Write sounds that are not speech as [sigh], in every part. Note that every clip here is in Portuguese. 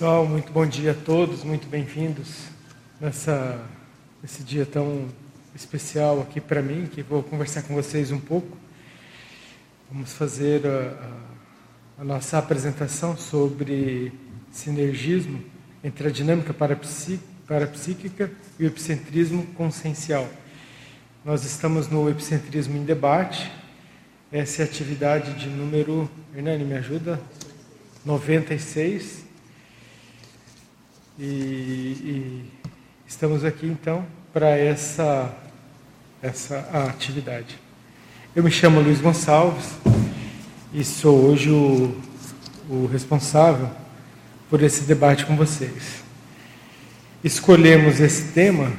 Pessoal, muito bom dia a todos, muito bem-vindos nessa nesse dia tão especial aqui para mim, que vou conversar com vocês um pouco. Vamos fazer a, a, a nossa apresentação sobre sinergismo entre a dinâmica parapsíquica e o epicentrismo consciencial. Nós estamos no epicentrismo em debate. Essa é a atividade de número, Hernani, me ajuda? 96. E, e estamos aqui então para essa, essa atividade. Eu me chamo Luiz Gonçalves e sou hoje o, o responsável por esse debate com vocês. Escolhemos esse tema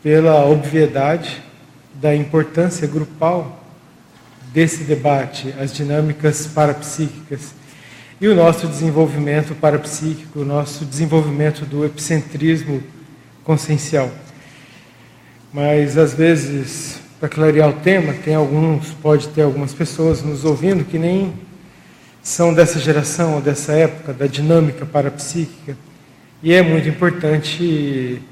pela obviedade da importância grupal desse debate, as dinâmicas parapsíquicas e o nosso desenvolvimento parapsíquico, o nosso desenvolvimento do epicentrismo consciencial. Mas às vezes, para clarear o tema, tem alguns, pode ter algumas pessoas nos ouvindo que nem são dessa geração dessa época da dinâmica parapsíquica. E é muito importante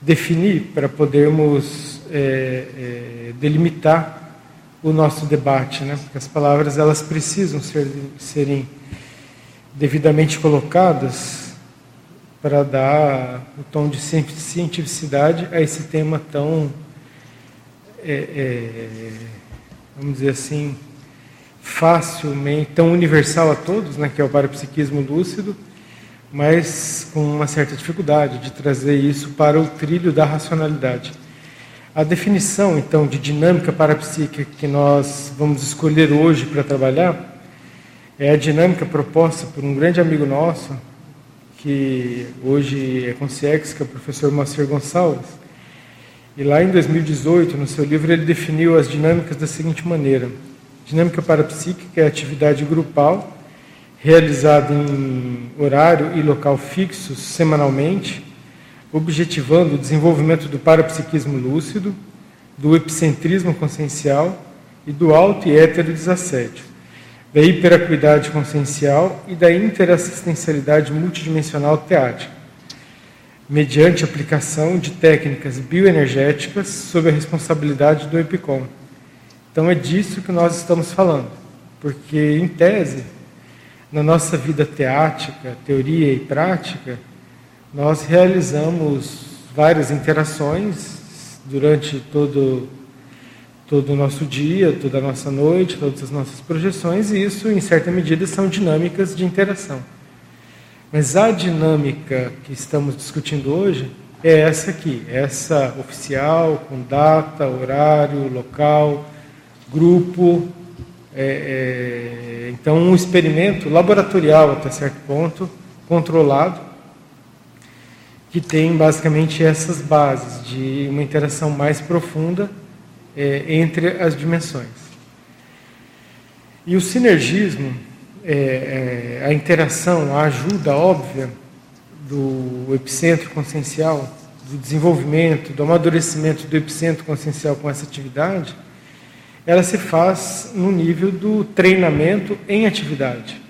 definir para podermos é, é, delimitar o nosso debate, né? Porque as palavras elas precisam ser, serem devidamente colocadas para dar o tom de cientificidade a esse tema tão, é, é, vamos dizer assim, facilmente, tão universal a todos, né, que é o parapsiquismo lúcido, mas com uma certa dificuldade de trazer isso para o trilho da racionalidade. A definição, então, de dinâmica parapsíquica que nós vamos escolher hoje para trabalhar é a dinâmica proposta por um grande amigo nosso, que hoje é consciex, que é o professor Moacir Gonçalves. E lá em 2018, no seu livro, ele definiu as dinâmicas da seguinte maneira: dinâmica parapsíquica é atividade grupal realizada em horário e local fixos semanalmente, objetivando o desenvolvimento do parapsiquismo lúcido, do epicentrismo consciencial e do auto e hétero desassédio da hiperacuidade consciencial e da interassistencialidade multidimensional teática, mediante aplicação de técnicas bioenergéticas sob a responsabilidade do EPICOM. Então é disso que nós estamos falando, porque em tese, na nossa vida teática, teoria e prática, nós realizamos várias interações durante todo todo o nosso dia, toda a nossa noite, todas as nossas projeções, e isso, em certa medida, são dinâmicas de interação. Mas a dinâmica que estamos discutindo hoje é essa aqui, essa oficial, com data, horário, local, grupo. É, é, então, um experimento laboratorial, até certo ponto, controlado, que tem basicamente essas bases de uma interação mais profunda é, entre as dimensões. E o sinergismo, é, é, a interação, a ajuda óbvia do epicentro consciencial, do desenvolvimento, do amadurecimento do epicentro consciencial com essa atividade, ela se faz no nível do treinamento em atividade.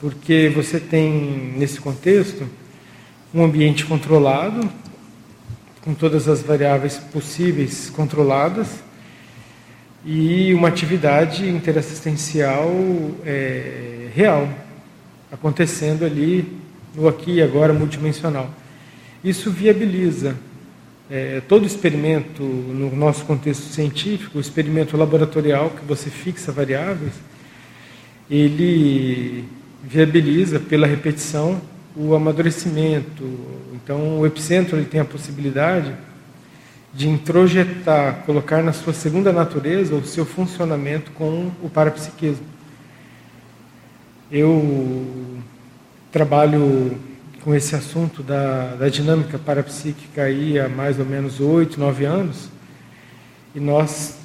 Porque você tem, nesse contexto, um ambiente controlado, com todas as variáveis possíveis controladas, e uma atividade interassistencial é, real, acontecendo ali no aqui e agora multidimensional. Isso viabiliza é, todo experimento, no nosso contexto científico, o experimento laboratorial, que você fixa variáveis, ele viabiliza pela repetição o amadurecimento. Então, o epicentro ele tem a possibilidade de introjetar, colocar na sua segunda natureza o seu funcionamento com o parapsiquismo. Eu trabalho com esse assunto da, da dinâmica parapsíquica aí há mais ou menos oito, nove anos, e nós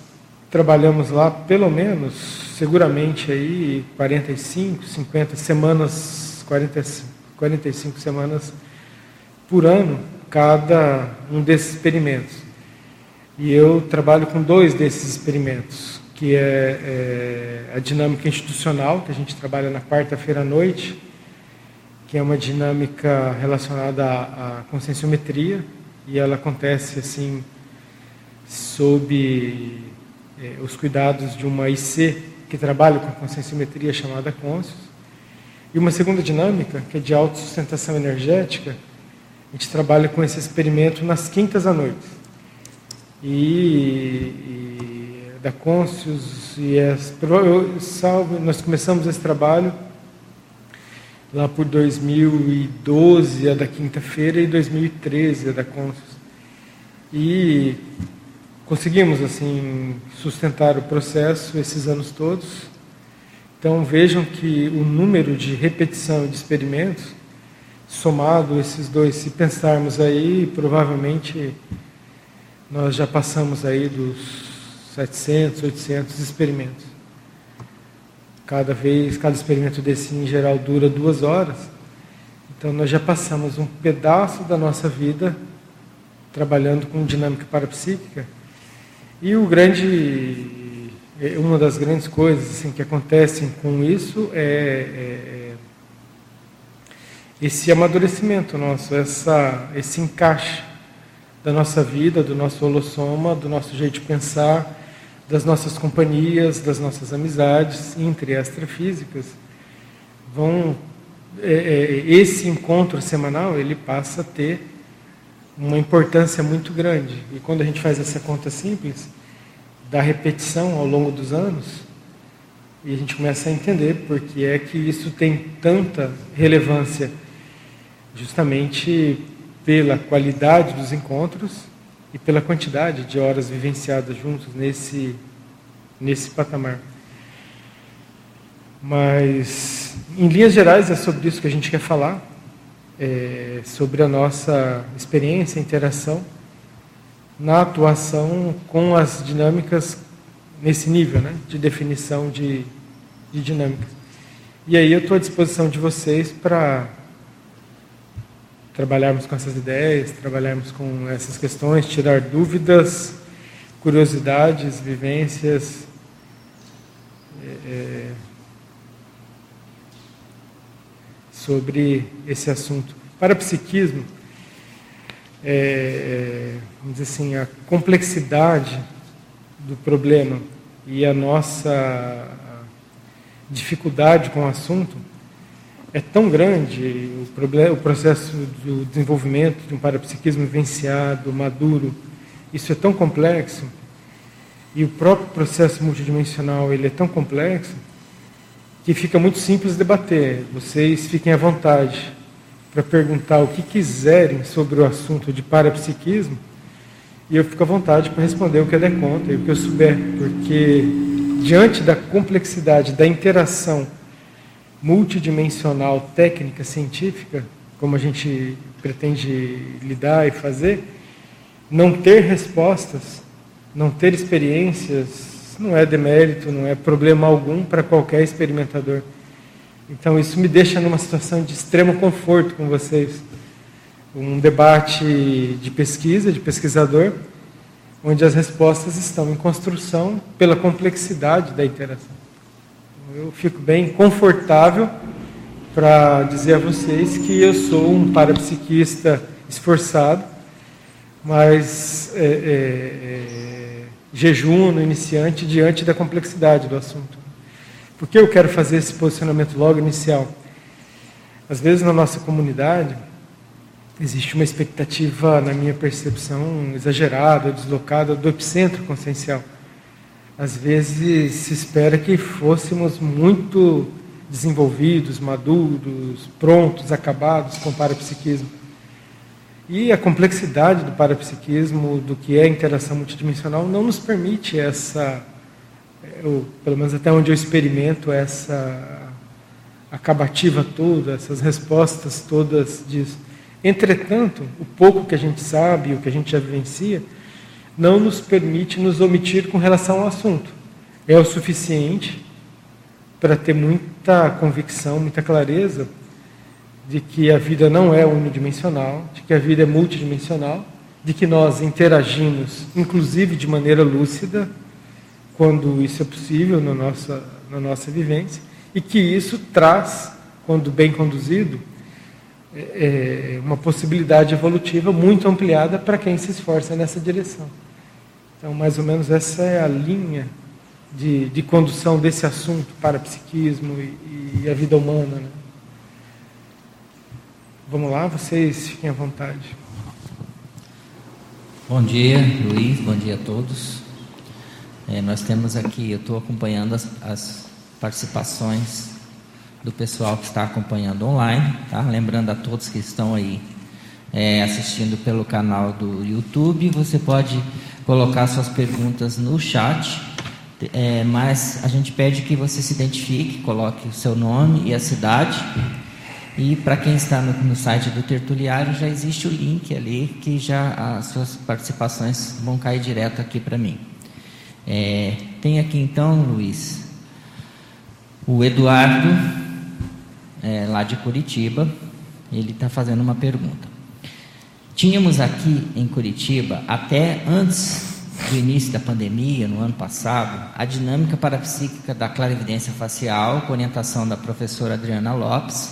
trabalhamos lá pelo menos, seguramente aí 45, 50 semanas, 40, 45 semanas por ano, cada um desses experimentos. E eu trabalho com dois desses experimentos, que é, é a dinâmica institucional, que a gente trabalha na quarta-feira à noite, que é uma dinâmica relacionada à, à conscienciometria, e ela acontece assim sob eh, os cuidados de uma IC que trabalha com a conscienciometria chamada Conscius. E uma segunda dinâmica, que é de autossustentação energética, a gente trabalha com esse experimento nas quintas à noite. E, e da Conscius e as, nós começamos esse trabalho lá por 2012, a da quinta-feira, e 2013, a da Conscius. E conseguimos assim sustentar o processo esses anos todos. Então vejam que o número de repetição de experimentos, somado esses dois, se pensarmos aí, provavelmente nós já passamos aí dos 700, 800 experimentos. Cada vez, cada experimento desse em geral dura duas horas. Então nós já passamos um pedaço da nossa vida trabalhando com dinâmica parapsíquica. E o grande, é, uma das grandes coisas assim, que acontecem com isso é, é, é esse amadurecimento nosso, essa, esse encaixe da nossa vida, do nosso holossoma, do nosso jeito de pensar, das nossas companhias, das nossas amizades entre extrafísicas, vão é, é, esse encontro semanal ele passa a ter uma importância muito grande. E quando a gente faz essa conta simples da repetição ao longo dos anos, e a gente começa a entender porque é que isso tem tanta relevância, justamente pela qualidade dos encontros e pela quantidade de horas vivenciadas juntos nesse, nesse patamar. Mas, em linhas gerais, é sobre isso que a gente quer falar, é, sobre a nossa experiência, interação na atuação com as dinâmicas nesse nível né, de definição de, de dinâmicas. E aí eu estou à disposição de vocês para trabalharmos com essas ideias, trabalharmos com essas questões, tirar dúvidas, curiosidades, vivências. É, sobre esse assunto. Para psiquismo, é, é, vamos dizer assim, a complexidade do problema e a nossa dificuldade com o assunto é tão grande, o, problema, o processo do desenvolvimento de um parapsiquismo vivenciado, maduro, isso é tão complexo, e o próprio processo multidimensional ele é tão complexo, que fica muito simples debater. Vocês fiquem à vontade para perguntar o que quiserem sobre o assunto de parapsiquismo, e eu fico à vontade para responder o que eu der conta e o que eu souber, porque diante da complexidade da interação multidimensional técnica científica, como a gente pretende lidar e fazer, não ter respostas, não ter experiências, não é demérito, não é problema algum para qualquer experimentador. Então isso me deixa numa situação de extremo conforto com vocês. Um debate de pesquisa, de pesquisador, onde as respostas estão em construção pela complexidade da interação. Eu fico bem confortável para dizer a vocês que eu sou um parapsiquista esforçado, mas é, é, é, jejuno, iniciante, diante da complexidade do assunto. Por que eu quero fazer esse posicionamento logo inicial? Às vezes na nossa comunidade existe uma expectativa, na minha percepção, exagerada, deslocada do epicentro consciencial às vezes se espera que fôssemos muito desenvolvidos, maduros, prontos, acabados com o parapsiquismo. E a complexidade do parapsiquismo, do que é interação multidimensional, não nos permite essa, eu, pelo menos até onde eu experimento, essa acabativa toda, essas respostas todas disso. Entretanto, o pouco que a gente sabe, o que a gente já vivencia, não nos permite nos omitir com relação ao assunto. É o suficiente para ter muita convicção, muita clareza de que a vida não é unidimensional, de que a vida é multidimensional, de que nós interagimos, inclusive de maneira lúcida, quando isso é possível na nossa, na nossa vivência, e que isso traz, quando bem conduzido, é, é uma possibilidade evolutiva muito ampliada para quem se esforça nessa direção. Então, mais ou menos essa é a linha de, de condução desse assunto para psiquismo e, e a vida humana. Né? Vamos lá, vocês fiquem à vontade. Bom dia, Luiz, bom dia a todos. É, nós temos aqui, eu estou acompanhando as, as, participações do pessoal que está acompanhando online, tá? Lembrando a todos que estão aí é, assistindo pelo canal do YouTube, você pode colocar suas perguntas no chat, é, mas a gente pede que você se identifique, coloque o seu nome e a cidade e para quem está no, no, site do Tertuliário, já existe o link ali, que já as suas participações vão cair direto aqui para mim. É, tem aqui então, Luiz, o Eduardo, é, lá de Curitiba, ele está fazendo uma pergunta. Tínhamos aqui em Curitiba, até antes do início da pandemia, no ano passado, a dinâmica parapsíquica da clarividência facial, com orientação da professora Adriana Lopes,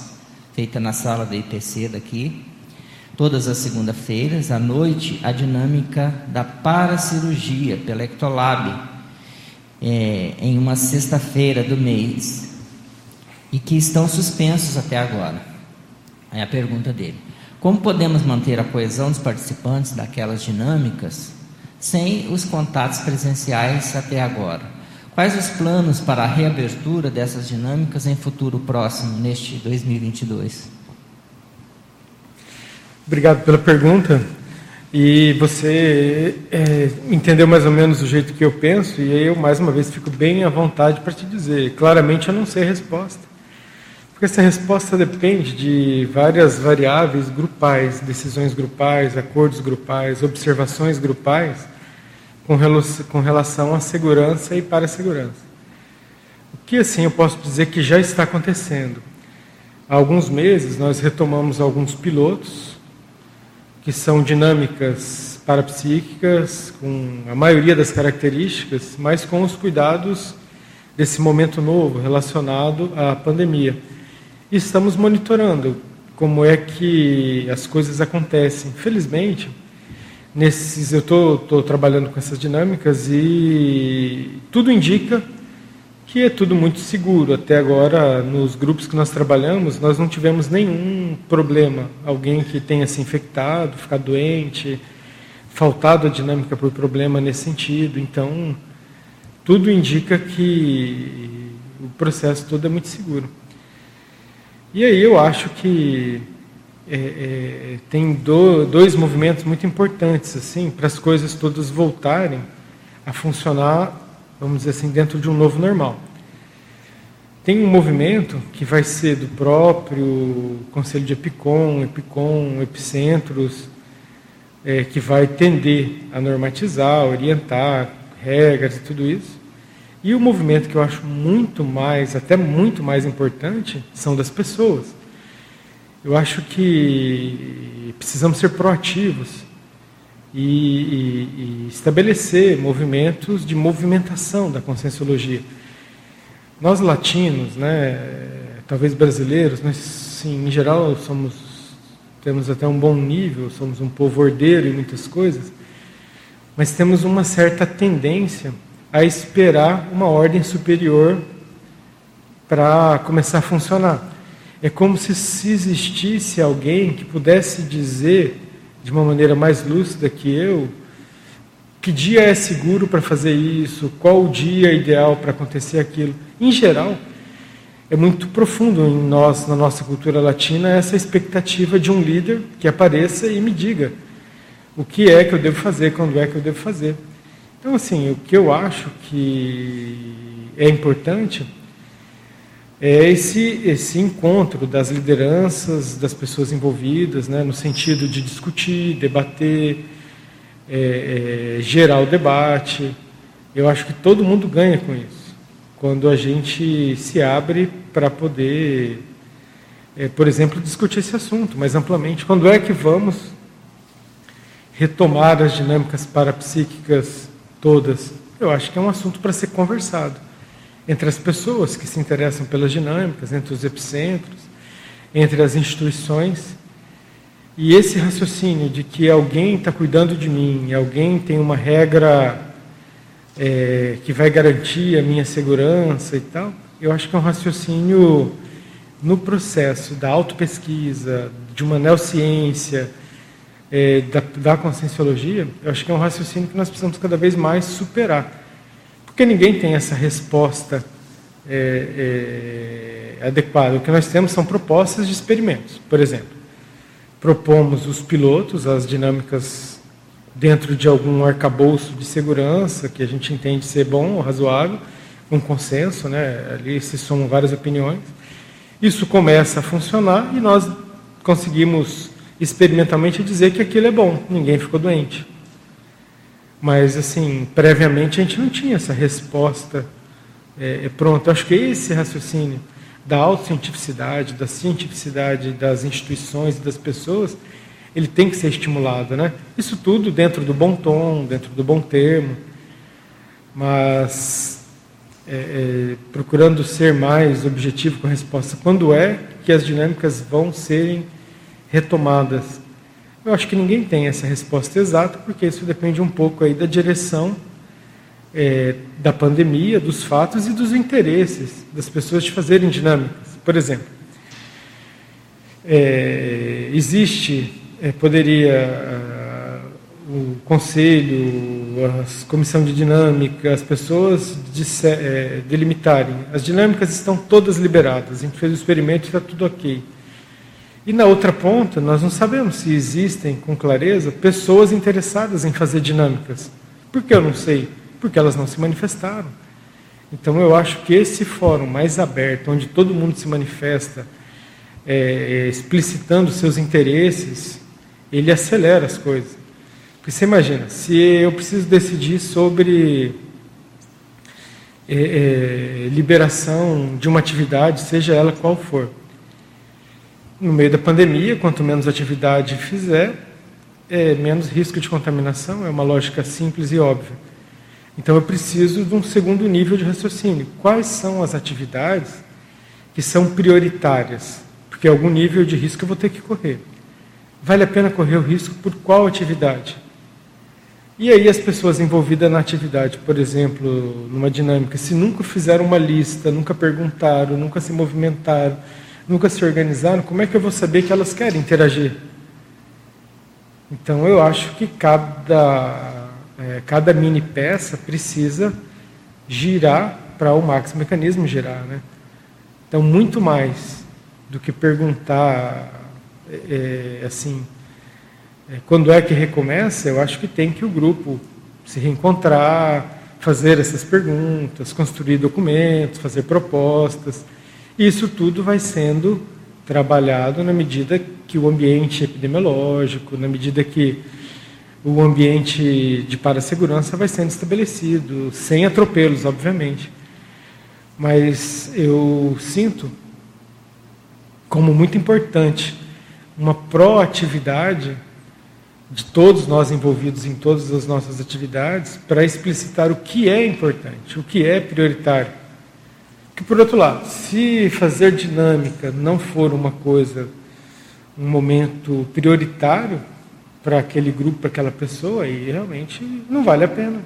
feita na sala da IPC daqui. Todas as segunda-feiras, à noite, a dinâmica da paracirurgia pela Ectolab, é, em uma sexta-feira do mês, e que estão suspensos até agora. É a pergunta dele. Como podemos manter a coesão dos participantes daquelas dinâmicas sem os contatos presenciais até agora? Quais os planos para a reabertura dessas dinâmicas em futuro próximo, neste 2022? Obrigado pela pergunta. E você é, entendeu mais ou menos o jeito que eu penso, e eu, mais uma vez, fico bem à vontade para te dizer. Claramente, eu não sei a resposta. Porque essa resposta depende de várias variáveis grupais, decisões grupais, acordos grupais, observações grupais com relação à segurança e para a segurança. O que assim eu posso dizer que já está acontecendo? Há alguns meses nós retomamos alguns pilotos que são dinâmicas parapsíquicas, com a maioria das características, mas com os cuidados desse momento novo relacionado à pandemia. E estamos monitorando como é que as coisas acontecem. Felizmente, nesses eu estou trabalhando com essas dinâmicas e tudo indica que é tudo muito seguro. Até agora, nos grupos que nós trabalhamos, nós não tivemos nenhum problema. Alguém que tenha se infectado, ficado doente, faltado a dinâmica por problema nesse sentido. Então, tudo indica que o processo todo é muito seguro. E aí eu acho que é, é, tem do, dois movimentos muito importantes assim para as coisas todas voltarem a funcionar, vamos dizer assim, dentro de um novo normal. Tem um movimento que vai ser do próprio Conselho de Epicom, Epicom, Epicentros, é, que vai tender a normatizar, orientar regras e tudo isso. E o movimento que eu acho muito mais, até muito mais importante, são das pessoas. Eu acho que precisamos ser proativos e, e, e estabelecer movimentos de movimentação da conscienciologia. Nós latinos, né, talvez brasileiros, mas sim, em geral somos temos até um bom nível, somos um povo ordeiro em muitas coisas, mas temos uma certa tendência a esperar uma ordem superior para começar a funcionar. É como se, se existisse alguém que pudesse dizer de uma maneira mais lúcida que eu que dia é seguro para fazer isso, qual o dia ideal para acontecer aquilo. Em geral, é muito profundo em nós, na nossa cultura latina, essa expectativa de um líder que apareça e me diga o que é que eu devo fazer, quando é que eu devo fazer. Então, assim, o que eu acho que é importante é esse, esse encontro das lideranças, das pessoas envolvidas, né, no sentido de discutir, debater, é, é, gerar o debate. Eu acho que todo mundo ganha com isso, quando a gente se abre para poder, é, por exemplo, discutir esse assunto mais amplamente. Quando é que vamos retomar as dinâmicas parapsíquicas todas? Eu acho que é um assunto para ser conversado entre as pessoas que se interessam pelas dinâmicas, entre os epicentros, entre as instituições. E esse raciocínio de que alguém está cuidando de mim, alguém tem uma regra é, que vai garantir a minha segurança e tal, eu acho que é um raciocínio no processo da autopesquisa, de uma neociência, é, da, da conscienciologia, eu acho que é um raciocínio que nós precisamos cada vez mais superar. Porque ninguém tem essa resposta é, é, adequada. O que nós temos são propostas de experimentos. Por exemplo, propomos os pilotos, as dinâmicas dentro de algum arcabouço de segurança que a gente entende ser bom ou razoável, um consenso, né? ali se somam várias opiniões. Isso começa a funcionar e nós conseguimos experimentalmente dizer que aquilo é bom, ninguém ficou doente. Mas, assim, previamente a gente não tinha essa resposta é, é pronta. Acho que esse raciocínio da autocientificidade, da cientificidade das instituições e das pessoas, ele tem que ser estimulado. Né? Isso tudo dentro do bom tom, dentro do bom termo, mas é, é, procurando ser mais objetivo com a resposta. Quando é que as dinâmicas vão serem retomadas? Eu acho que ninguém tem essa resposta exata, porque isso depende um pouco aí da direção é, da pandemia, dos fatos e dos interesses das pessoas de fazerem dinâmicas. Por exemplo, é, existe, é, poderia o conselho, a comissão de dinâmica, as pessoas é, delimitarem. As dinâmicas estão todas liberadas, a gente fez o experimento e está tudo ok. E na outra ponta, nós não sabemos se existem, com clareza, pessoas interessadas em fazer dinâmicas. Por que eu não sei? Porque elas não se manifestaram. Então eu acho que esse fórum mais aberto, onde todo mundo se manifesta, é, explicitando seus interesses, ele acelera as coisas. Porque você imagina, se eu preciso decidir sobre é, é, liberação de uma atividade, seja ela qual for, no meio da pandemia, quanto menos atividade fizer, é menos risco de contaminação, é uma lógica simples e óbvia. Então eu preciso de um segundo nível de raciocínio. Quais são as atividades que são prioritárias? Porque algum nível de risco eu vou ter que correr. Vale a pena correr o risco por qual atividade? E aí as pessoas envolvidas na atividade, por exemplo, numa dinâmica, se nunca fizeram uma lista, nunca perguntaram, nunca se movimentaram, nunca se organizaram, como é que eu vou saber que elas querem interagir? Então eu acho que cada, é, cada mini peça precisa girar para o max mecanismo girar. Né? Então, muito mais do que perguntar é, assim é, quando é que recomeça, eu acho que tem que o grupo se reencontrar, fazer essas perguntas, construir documentos, fazer propostas. Isso tudo vai sendo trabalhado na medida que o ambiente epidemiológico, na medida que o ambiente de parassegurança vai sendo estabelecido, sem atropelos, obviamente. Mas eu sinto como muito importante uma proatividade de todos nós envolvidos em todas as nossas atividades para explicitar o que é importante, o que é prioritário. Que por outro lado, se fazer dinâmica não for uma coisa, um momento prioritário para aquele grupo, para aquela pessoa, aí realmente não vale a pena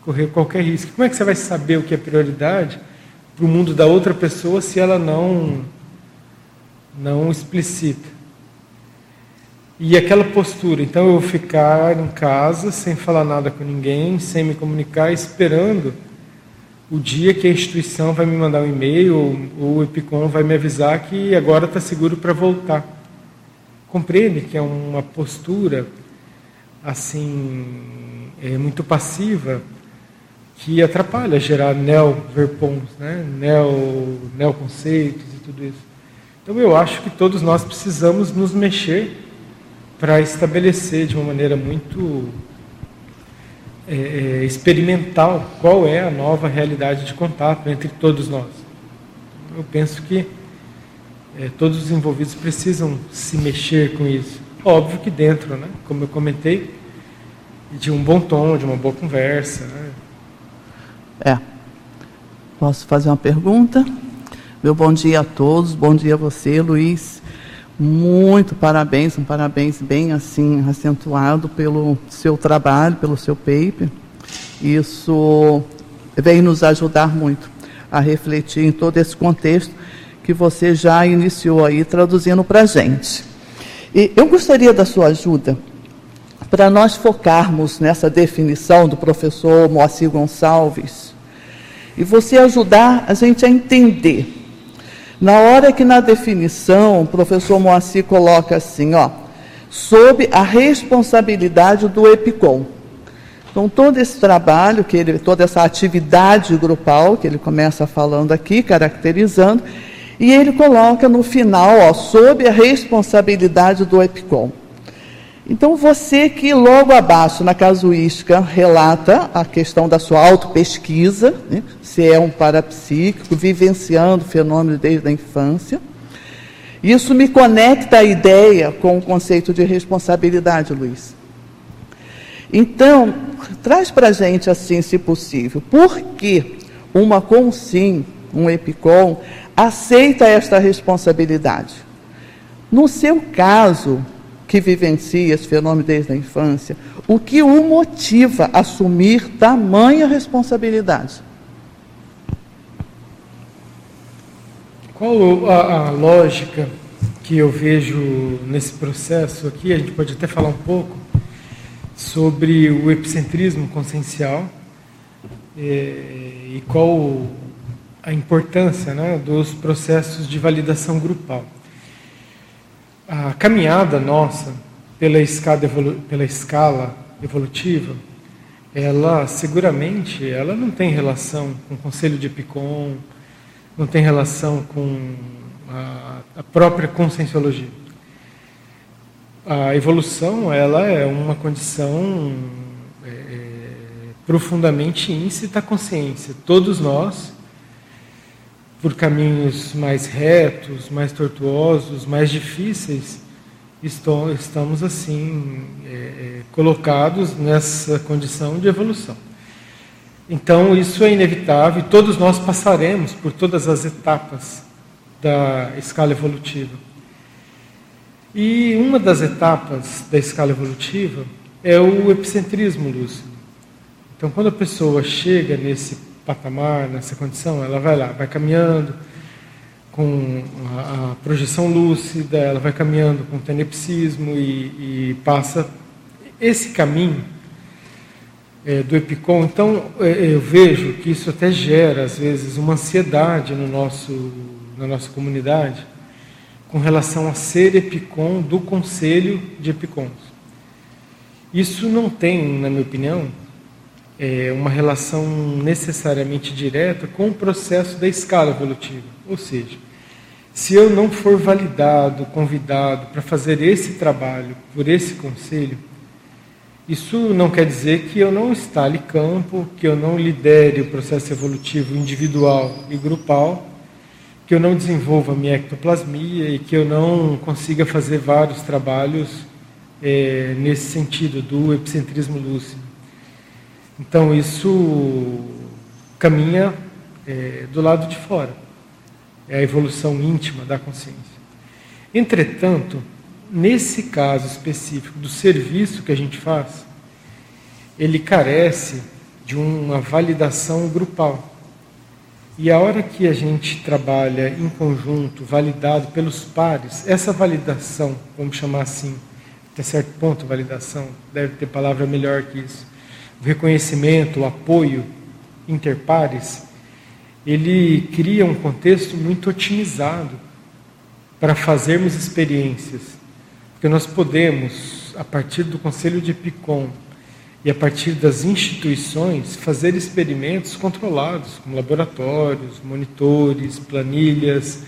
correr qualquer risco. Como é que você vai saber o que é prioridade para o mundo da outra pessoa se ela não não explicita? E aquela postura, então eu ficar em casa sem falar nada com ninguém, sem me comunicar, esperando o dia que a instituição vai me mandar um e-mail ou o Epicom vai me avisar que agora está seguro para voltar. Compreende que é uma postura assim é muito passiva que atrapalha gerar neo-verpons, né? neo, neo-conceitos e tudo isso. Então eu acho que todos nós precisamos nos mexer para estabelecer de uma maneira muito é, é, experimental qual é a nova realidade de contato entre todos nós. Eu penso que é, todos os envolvidos precisam se mexer com isso. Óbvio que dentro, né, como eu comentei, de um bom tom, de uma boa conversa. Né? É. Posso fazer uma pergunta? Meu bom dia a todos, bom dia a você, Luiz. Muito parabéns, um parabéns bem assim acentuado pelo seu trabalho, pelo seu paper. Isso vem nos ajudar muito a refletir em todo esse contexto que você já iniciou aí traduzindo para a gente. E eu gostaria da sua ajuda para nós focarmos nessa definição do professor Moacir Gonçalves e você ajudar a gente a entender na hora que na definição o professor Moacir coloca assim, ó, sob a responsabilidade do EPICOM. Então, todo esse trabalho, que ele, toda essa atividade grupal, que ele começa falando aqui, caracterizando, e ele coloca no final, ó, sob a responsabilidade do EPICOM. Então, você que logo abaixo na casuística relata a questão da sua autopesquisa, né, se é um parapsíquico, vivenciando o fenômeno desde a infância. Isso me conecta a ideia com o conceito de responsabilidade, Luiz. Então, traz para a gente assim, se possível, por que uma consim, um EPICOM, aceita esta responsabilidade? No seu caso, que vivencia esse fenômeno desde a infância, o que o motiva a assumir tamanha responsabilidade? Qual a, a, lógica que eu vejo nesse processo aqui? A gente pode até falar um pouco sobre o epicentrismo consciencial é, e qual a importância né, dos processos de validação grupal a caminhada nossa pela escala, evolu pela escala evolutiva, ela seguramente ela não tem relação com o Conselho de Epicom, não tem relação com a, a própria conscienciologia. A evolução ela é uma condição é, é profundamente íncita à consciência. Todos nós por caminhos mais retos, mais tortuosos, mais difíceis, estou, estamos assim é, é, colocados nessa condição de evolução. Então isso é inevitável e todos nós passaremos por todas as etapas da escala evolutiva. E uma das etapas da escala evolutiva é o epicentrismo lúcido. Então, quando a pessoa chega nesse patamar, nessa condição, ela vai lá, vai caminhando com a, a projeção lúcida, ela vai caminhando com o tenepsismo e, e passa esse caminho é, do epicom. Então, é, eu vejo que isso até gera, às vezes, uma ansiedade no nosso, na nossa comunidade com relação a ser epicom do conselho de epicons. Isso não tem, na minha opinião, é, uma relação necessariamente direta com o processo da escala evolutiva. Ou seja, se eu não for validado, convidado para fazer esse trabalho por esse conselho, isso não quer dizer que eu não instale campo, que eu não lidere o processo evolutivo individual e grupal, que eu não desenvolva minha ectoplasmia e que eu não consiga fazer vários trabalhos é, nesse sentido do epicentrismo lúcido. Então isso caminha é, do lado de fora. É a evolução íntima da consciência. Entretanto, nesse caso específico do serviço que a gente faz, ele carece de uma validação grupal. E a hora que a gente trabalha em conjunto, validado pelos pares, essa validação, vamos chamar assim, até certo ponto validação, deve ter palavra melhor que isso, o reconhecimento, o apoio interpares, ele cria um contexto muito otimizado para fazermos experiências. Porque nós podemos, a partir do Conselho de Picom e a partir das instituições, fazer experimentos controlados, como laboratórios, monitores, planilhas,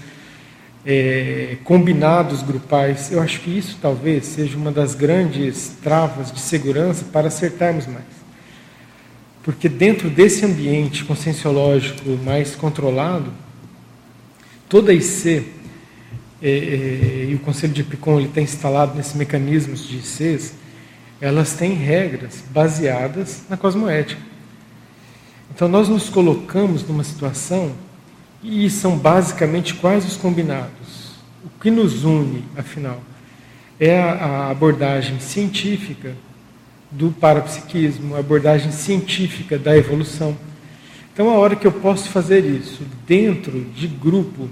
é, combinados grupais. Eu acho que isso talvez seja uma das grandes travas de segurança para acertarmos mais. Porque dentro desse ambiente conscienciológico mais controlado, toda a IC, é, é, e o Conselho de Epicom está instalado nesses mecanismos de ICs, elas têm regras baseadas na cosmoética. Então nós nos colocamos numa situação, e são basicamente quais os combinados? o que nos une, afinal, é a abordagem científica do parapsiquismo, abordagem científica da evolução. Então, a hora que eu posso fazer isso dentro de grupo,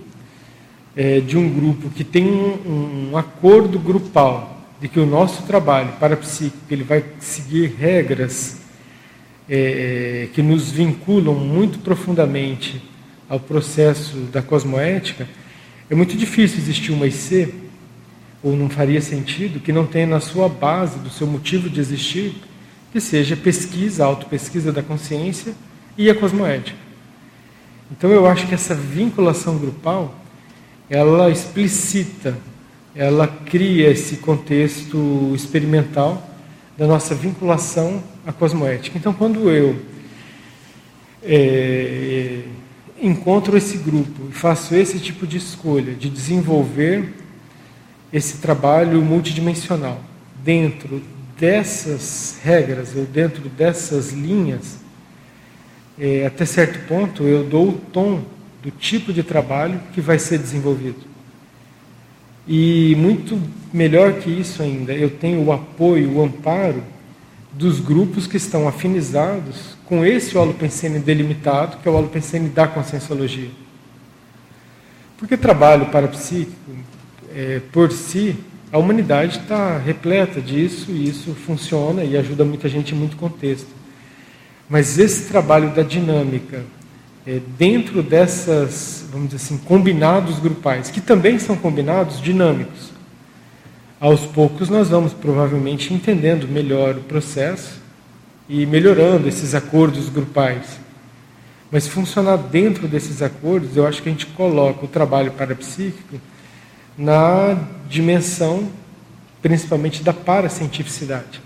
é, de um grupo que tem um, um, acordo grupal de que o nosso trabalho parapsíquico ele vai seguir regras é, que nos vinculam muito profundamente ao processo da cosmoética, é muito difícil existir uma IC, ou não faria sentido, que não tenha na sua base, do seu motivo de existir, que seja pesquisa, autopesquisa da consciência e a cosmoética. Então eu acho que essa vinculação grupal, ela explicita, ela cria esse contexto experimental da nossa vinculação à cosmoética. Então quando eu é, encontro esse grupo e faço esse tipo de escolha de desenvolver esse trabalho multidimensional dentro dessas regras ou dentro dessas linhas, é, até certo ponto eu dou o tom do tipo de trabalho que vai ser desenvolvido. E muito melhor que isso ainda, eu tenho o apoio, o amparo dos grupos que estão afinizados com esse holopensene delimitado, que é o holopensene da conscienciologia. Porque trabalho parapsíquico, é, por si, a humanidade está repleta disso, e isso funciona e ajuda muita gente em muito contexto. Mas esse trabalho da dinâmica, é, dentro dessas, vamos dizer assim, combinados grupais, que também são combinados dinâmicos, aos poucos nós vamos provavelmente entendendo melhor o processo e melhorando esses acordos grupais. Mas funcionar dentro desses acordos, eu acho que a gente coloca o trabalho parapsíquico na dimensão, principalmente da paracientificidade,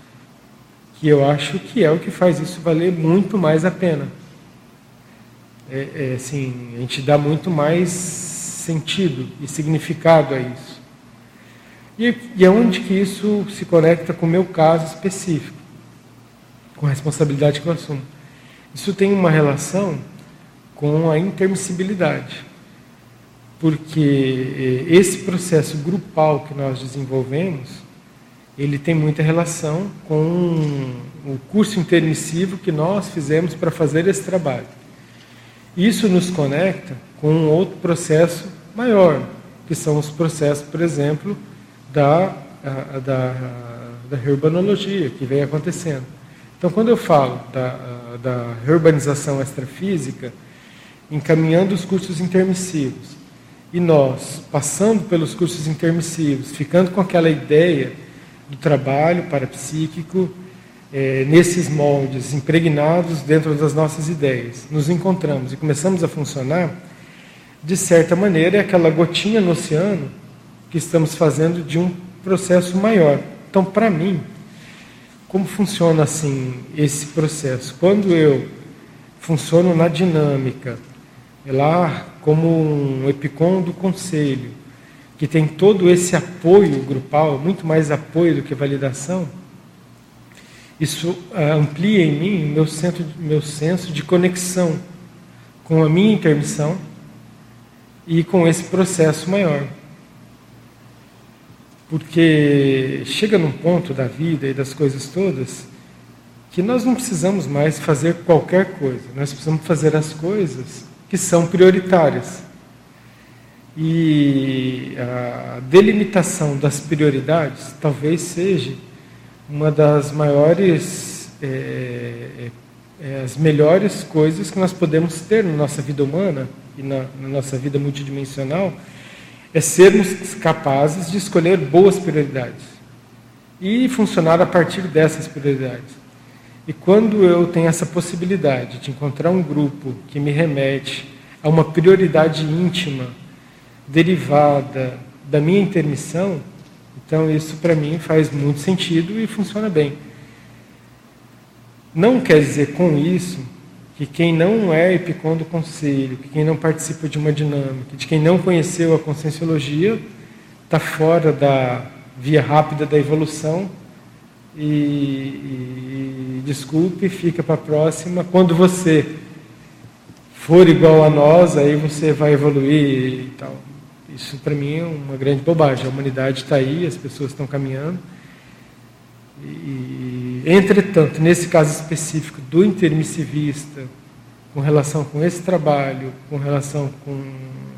que eu acho que é o que faz isso valer muito mais a pena. É, é, assim, a gente dá muito mais sentido e significado a isso. E, e é onde que isso se conecta com o meu caso específico com a responsabilidade que eu assumo. Isso tem uma relação com a intermissibilidade, porque eh, esse processo grupal que nós desenvolvemos, ele tem muita relação com o curso intermissivo que nós fizemos para fazer esse trabalho. Isso nos conecta com um outro processo maior, que são os processos, por exemplo, da, da, da urbanologia que vem acontecendo. Então, quando eu falo da, da urbanização extrafísica, encaminhando os cursos intermissivos, e nós, passando pelos cursos intermissivos, ficando com aquela ideia do trabalho parapsíquico, é, nesses moldes impregnados dentro das nossas ideias, nos encontramos e começamos a funcionar, de certa maneira, é aquela gotinha no oceano que estamos fazendo de um processo maior. Então, para mim, como funciona assim esse processo? Quando eu funciono na dinâmica, lá como um epicom do conselho, que tem todo esse apoio grupal, muito mais apoio do que validação, isso ah, amplia em mim meu, centro, meu senso de conexão com a minha intermissão e com esse processo maior. Porque chega num ponto da vida e das coisas todas que nós não precisamos mais fazer qualquer coisa, nós precisamos fazer as coisas que são prioritárias. E a delimitação das prioridades talvez seja uma das maiores, é, é, é, as melhores coisas que nós podemos ter na nossa vida humana e na, na nossa vida multidimensional é sermos capazes de escolher boas prioridades e funcionar a partir dessas prioridades. E quando eu tenho essa possibilidade de encontrar um grupo que me remete a uma prioridade íntima, derivada da minha intermissão, então isso para mim faz muito sentido e funciona bem. Não quer dizer com isso que quem não é epicom do conselho, que quem não participa de uma dinâmica, de quem não conheceu a conscienciologia, está fora da via rápida da evolução e, e, desculpe, fica para a próxima. Quando você for igual a nós, aí você vai evoluir e tal. Isso para mim é uma grande bobagem. A humanidade está aí, as pessoas estão caminhando. E, entretanto, nesse caso específico do intermissivista, com relação com esse trabalho, com relação com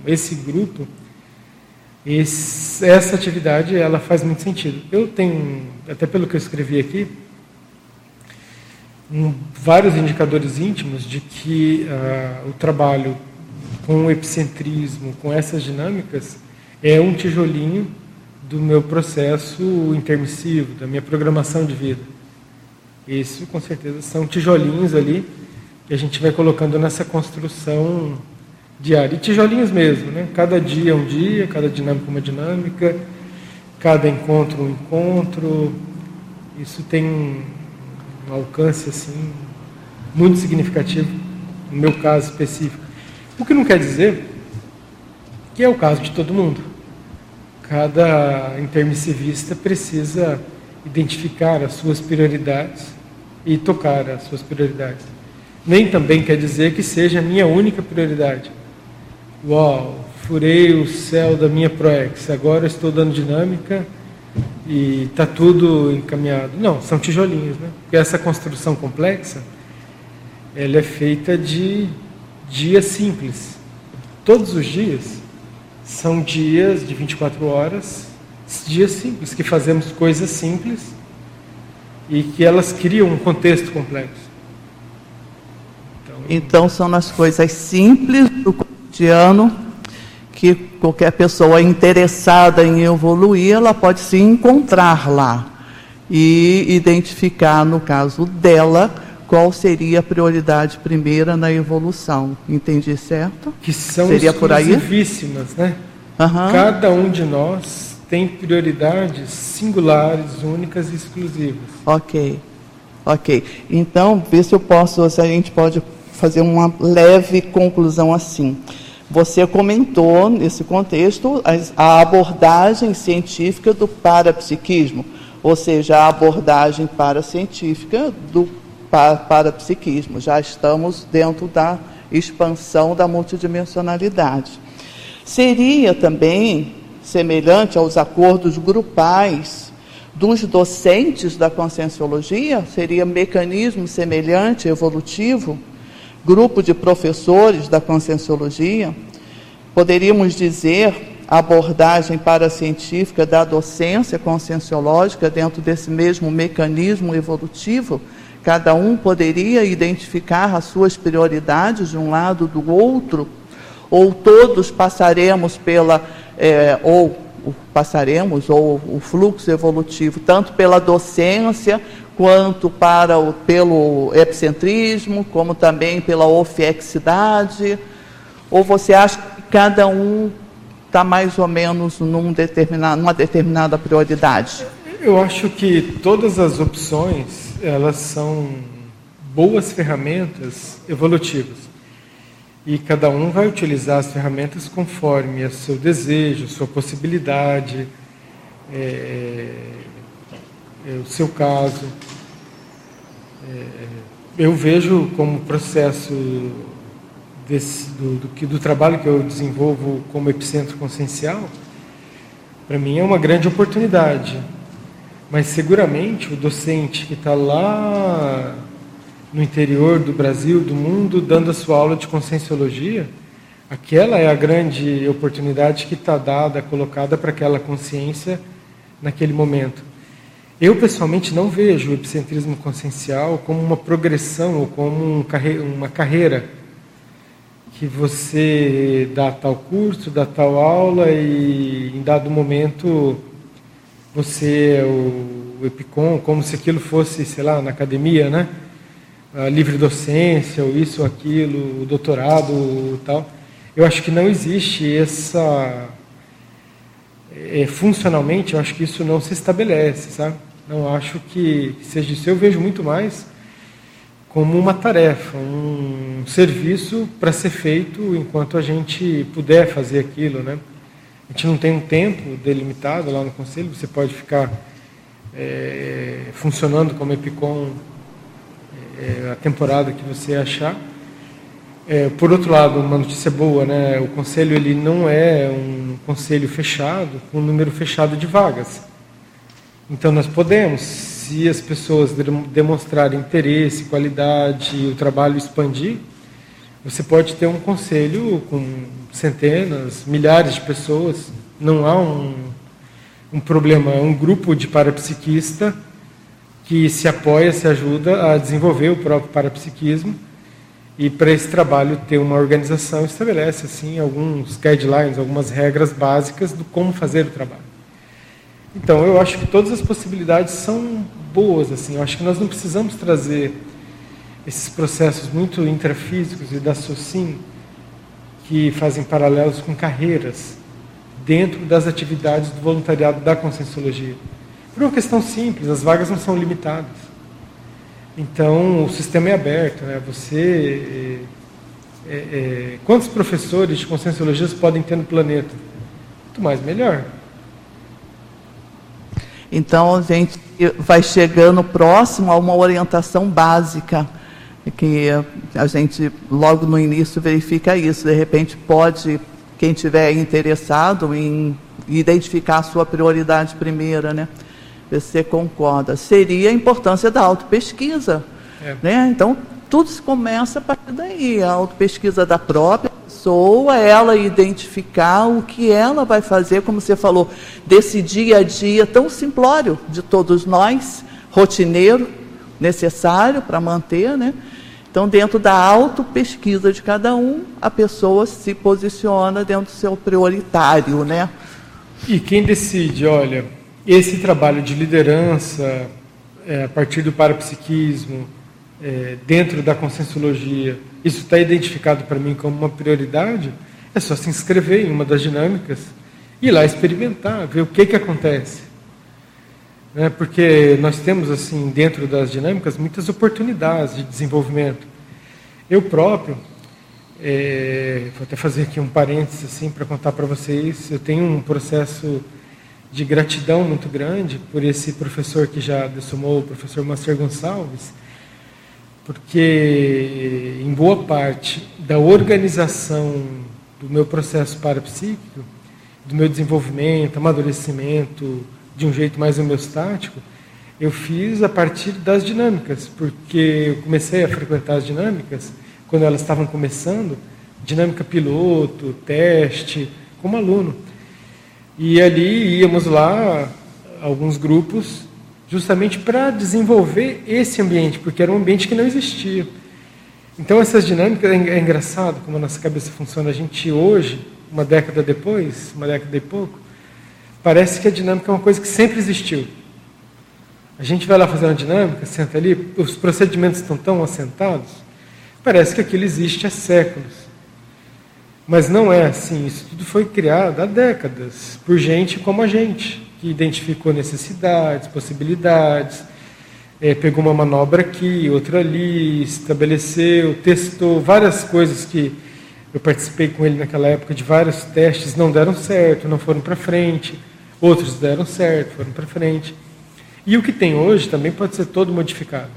esse grupo, esse, essa atividade ela faz muito sentido. Eu tenho, até pelo que eu escrevi aqui, um, vários indicadores íntimos de que uh, o trabalho com o epicentrismo, com essas dinâmicas, é um tijolinho do meu processo intermissivo, da minha programação de vida. Isso, com certeza, são tijolinhos ali que a gente vai colocando nessa construção diária. E tijolinhos mesmo, né? Cada dia é um dia, cada dinâmica uma dinâmica, cada encontro um encontro. Isso tem um alcance assim muito significativo no meu caso específico. O que não quer dizer que é o caso de todo mundo. Cada intermissivista precisa identificar as suas prioridades e tocar as suas prioridades. Nem também quer dizer que seja a minha única prioridade. Uau, furei o céu da minha ProEx, agora estou dando dinâmica e está tudo encaminhado. Não, são tijolinhos, né? Porque essa construção complexa, ela é feita de dia simples. Todos os dias são dias de 24 horas, dias simples, que fazemos coisas simples e que elas criam um contexto complexo. Então, então são nas coisas simples cotidiano que qualquer pessoa interessada em evoluir, ela pode se encontrar lá e identificar, no caso dela, qual seria a prioridade primeira na evolução. Entendi certo? Que são seria por aí? né? Uhum. Cada um de nós tem prioridades singulares, únicas e exclusivas. Ok. Ok. Então, vê se eu posso, se a gente pode fazer uma leve conclusão assim. Você comentou, nesse contexto, a abordagem científica do parapsiquismo, ou seja, a abordagem paracientífica do para, para psiquismo. Já estamos dentro da expansão da multidimensionalidade. Seria também semelhante aos acordos grupais dos docentes da conscienciologia? Seria mecanismo semelhante, evolutivo? Grupo de professores da conscienciologia? Poderíamos dizer abordagem paracientífica da docência conscienciológica dentro desse mesmo mecanismo evolutivo? Cada um poderia identificar as suas prioridades de um lado do outro, ou todos passaremos pela, é, ou passaremos, ou o fluxo evolutivo, tanto pela docência, quanto para o, pelo epicentrismo, como também pela ofiexidade? Ou você acha que cada um está mais ou menos num determinado, numa determinada prioridade? Eu acho que todas as opções elas são boas ferramentas evolutivas. E cada um vai utilizar as ferramentas conforme o seu desejo, sua possibilidade, é, é, o seu caso. É, eu vejo como processo desse, do, do, do trabalho que eu desenvolvo como epicentro consciencial, para mim é uma grande oportunidade mas seguramente o docente que está lá no interior do Brasil, do mundo, dando a sua aula de conscienciologia, aquela é a grande oportunidade que está dada, colocada para aquela consciência naquele momento. Eu, pessoalmente, não vejo o epicentrismo consciencial como uma progressão ou como uma carreira que você dá tal curso, dá tal aula e, em dado momento, você é o, o EPICOM, como se aquilo fosse, sei lá, na academia, né? A livre docência, ou isso ou aquilo, o doutorado ou tal. Eu acho que não existe essa. É, funcionalmente, eu acho que isso não se estabelece, sabe? Não acho que seja isso. Eu vejo muito mais como uma tarefa, um serviço para ser feito enquanto a gente puder fazer aquilo, né? A gente não tem um tempo delimitado lá no conselho, você pode ficar é, funcionando como EPICOM é, a temporada que você achar, É, por outro lado, uma notícia boa, né? O conselho ele não é um conselho fechado, com um número fechado de vagas. Então nós podemos, se as pessoas demonstrarem interesse, qualidade, o trabalho expandir, você pode ter um conselho com centenas, milhares de pessoas. Não há um, um problema, um grupo de parapsiquista que se apoia, se ajuda a desenvolver o próprio parapsiquismo e para esse trabalho ter uma organização estabelece assim alguns guidelines, algumas regras básicas do como fazer o trabalho. Então eu acho que todas as possibilidades são boas assim. Eu acho que nós não precisamos trazer esses processos muito intrafísicos e da SOCIM que fazem paralelos com carreiras dentro das atividades do voluntariado da Conscienciologia. Por uma questão simples, as vagas não são limitadas. Então, o sistema é aberto. Né? Você, é, é, quantos professores de conscienciologias podem ter no planeta? Muito mais, melhor. Então, a gente vai chegando próximo a uma orientação básica, que a gente, logo no início, verifica isso. De repente, pode, quem tiver interessado em identificar a sua prioridade primeira, né? Você concorda? Seria a importância da autopesquisa. É. Né? Então, tudo se começa a partir daí. A autopesquisa da própria pessoa, ela identificar o que ela vai fazer, como você falou, desse dia a dia tão simplório de todos nós, rotineiro, necessário para manter, né? Então, dentro da autopesquisa de cada um, a pessoa se posiciona dentro do seu prioritário, né? E quem decide, olha, esse trabalho de liderança, é, a partir do parapsiquismo, é, dentro da conscienciologia, isso está identificado para mim como uma prioridade, é só se inscrever em uma das dinâmicas e lá experimentar, ver o que, que acontece. Né? Porque nós temos, assim, dentro das dinâmicas, muitas oportunidades de desenvolvimento. Eu próprio, é, vou até fazer aqui um parênteses assim, para contar para vocês, eu tenho um processo de gratidão muito grande por esse professor que já dessomou, o professor Master Gonçalves, porque em boa parte da organização do meu processo parapsíquico, do meu desenvolvimento, amadurecimento, de um jeito mais homeostático, eu fiz a partir das dinâmicas, porque eu comecei a frequentar as dinâmicas quando elas estavam começando, dinâmica piloto, teste, como aluno. E ali íamos lá, alguns grupos, justamente para desenvolver esse ambiente, porque era um ambiente que não existia. Então, essas dinâmicas, é, é engraçado como a nossa cabeça funciona. A gente hoje, uma década depois, uma década e pouco, parece que a dinâmica é uma coisa que sempre existiu. A gente vai lá fazer uma dinâmica, senta ali, os procedimentos estão tão assentados, parece que aquilo existe há séculos. Mas não é assim, isso tudo foi criado há décadas por gente como a gente, que identificou necessidades, possibilidades, é, pegou uma manobra aqui, outra ali, estabeleceu, testou várias coisas que eu participei com ele naquela época de vários testes, não deram certo, não foram para frente, outros deram certo, foram para frente. E o que tem hoje também pode ser todo modificado,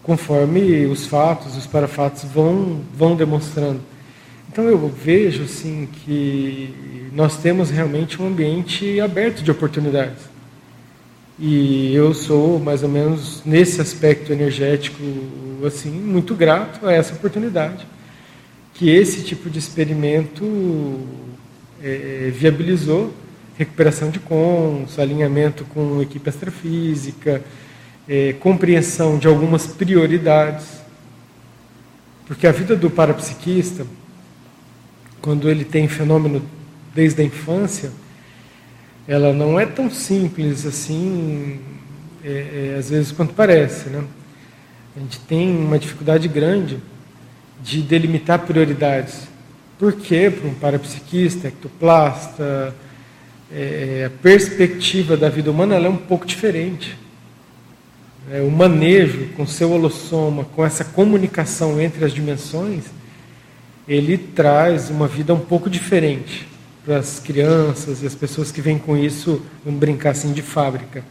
conforme os fatos, os parafatos vão, vão demonstrando. Então eu vejo assim que nós temos realmente um ambiente aberto de oportunidades. E eu sou mais ou menos nesse aspecto energético assim muito grato a essa oportunidade que esse tipo de experimento é, viabilizou recuperação de cons, alinhamento com equipe astrofísica, é, compreensão de algumas prioridades, porque a vida do parapsiquista quando ele tem fenômeno desde a infância, ela não é tão simples assim, é, é, às vezes, quanto parece. Né? A gente tem uma dificuldade grande de delimitar prioridades. Por quê? Para um parapsiquista, ectoplasta, é, a perspectiva da vida humana é um pouco diferente. É, o manejo com seu holossoma, com essa comunicação entre as dimensões, ele traz uma vida um pouco diferente para as crianças e as pessoas que vêm com isso, vamos brincar assim, de fábrica.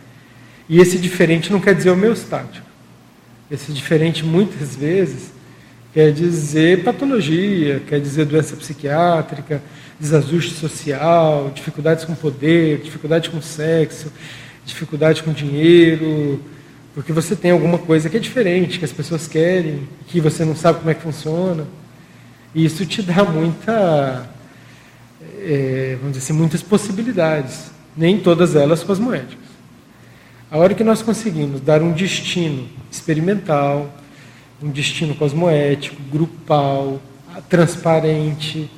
E esse diferente não quer dizer homeostático. Esse diferente, muitas vezes, quer dizer patologia, quer dizer doença psiquiátrica, desajuste social, dificuldades com poder, dificuldade com sexo, dificuldade com dinheiro, porque você tem alguma coisa que é diferente, que as pessoas querem, que você não sabe como é que funciona. E isso te dá muita, é, vamos dizer assim, muitas possibilidades, nem todas elas cosmoéticas. A hora que nós conseguimos dar um destino experimental, um destino cosmoético, grupal, transparente,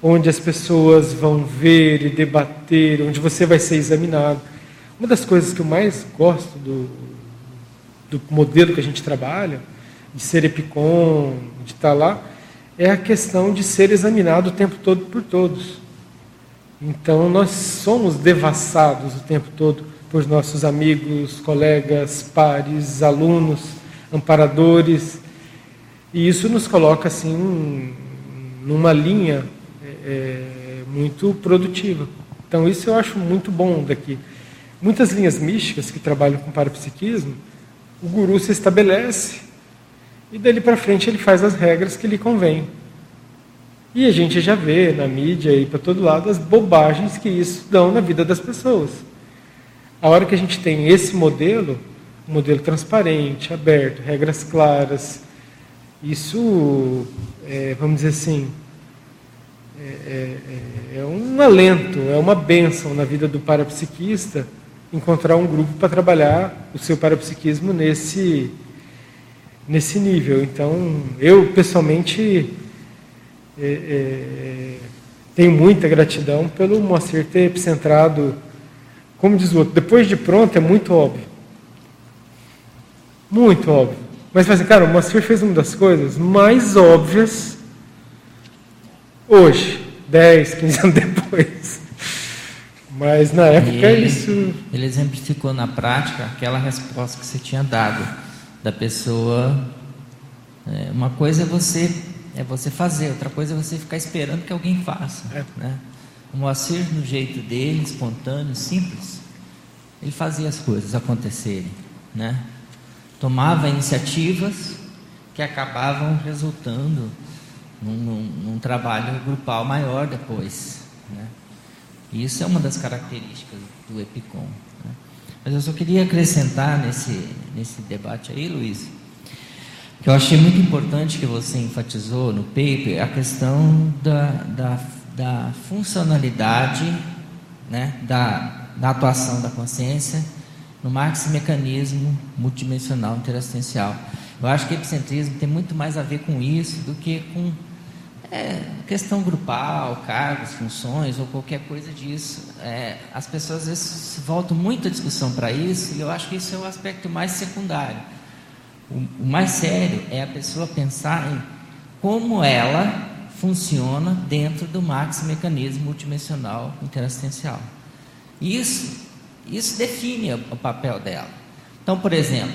onde as pessoas vão ver e debater, onde você vai ser examinado. Uma das coisas que eu mais gosto do, do modelo que a gente trabalha, de ser epicom, de estar lá, é a questão de ser examinado o tempo todo por todos. Então, nós somos devassados o tempo todo por nossos amigos, colegas, pares, alunos, amparadores, e isso nos coloca assim numa linha é, é muito produtiva. Então, isso eu acho muito bom daqui. Muitas linhas místicas que trabalham com parapsiquismo, o guru se estabelece e dali para frente ele faz as regras que lhe convém. E a gente já vê na mídia e para todo lado as bobagens que isso dão na vida das pessoas. A hora que a gente tem esse modelo, um modelo transparente, aberto, regras claras, isso, é, vamos dizer assim, é, é, é um alento, é uma bênção na vida do parapsiquista encontrar um grupo para trabalhar o seu parapsiquismo nesse, nesse nível. Então, eu pessoalmente é, é, tenho muita gratidão pelo Moacir ter centrado, como diz o outro, depois de pronto é muito óbvio. Muito óbvio. Mas, assim, cara, o Moacir fez uma das coisas mais óbvias hoje, 10, 15 anos [laughs] depois. Mas na época ele, isso. Ele exemplificou na prática aquela resposta que você tinha dado da pessoa. É, uma coisa é você é você fazer, outra coisa é você ficar esperando que alguém faça. É. Né? O Moacir, no jeito dele, espontâneo, simples, ele fazia as coisas acontecerem. Né? Tomava iniciativas que acabavam resultando num, num, num trabalho grupal maior depois. Né? E isso é uma das características do EPICOM. Né? Mas eu só queria acrescentar nesse, nesse debate aí, Luiz, que eu achei muito importante que você enfatizou no paper a questão da, da, da funcionalidade né, da, da atuação da consciência no maxi-mecanismo multidimensional interassistencial. Eu acho que o epicentrismo tem muito mais a ver com isso do que com é, questão grupal, cargos, funções ou qualquer coisa disso. É, as pessoas às vezes voltam muito a discussão para isso e eu acho que isso é o aspecto mais secundário. O, o mais sério é a pessoa pensar em como ela funciona dentro do maxi mecanismo multidimensional interassistencial. Isso, isso define o papel dela. Então, por exemplo,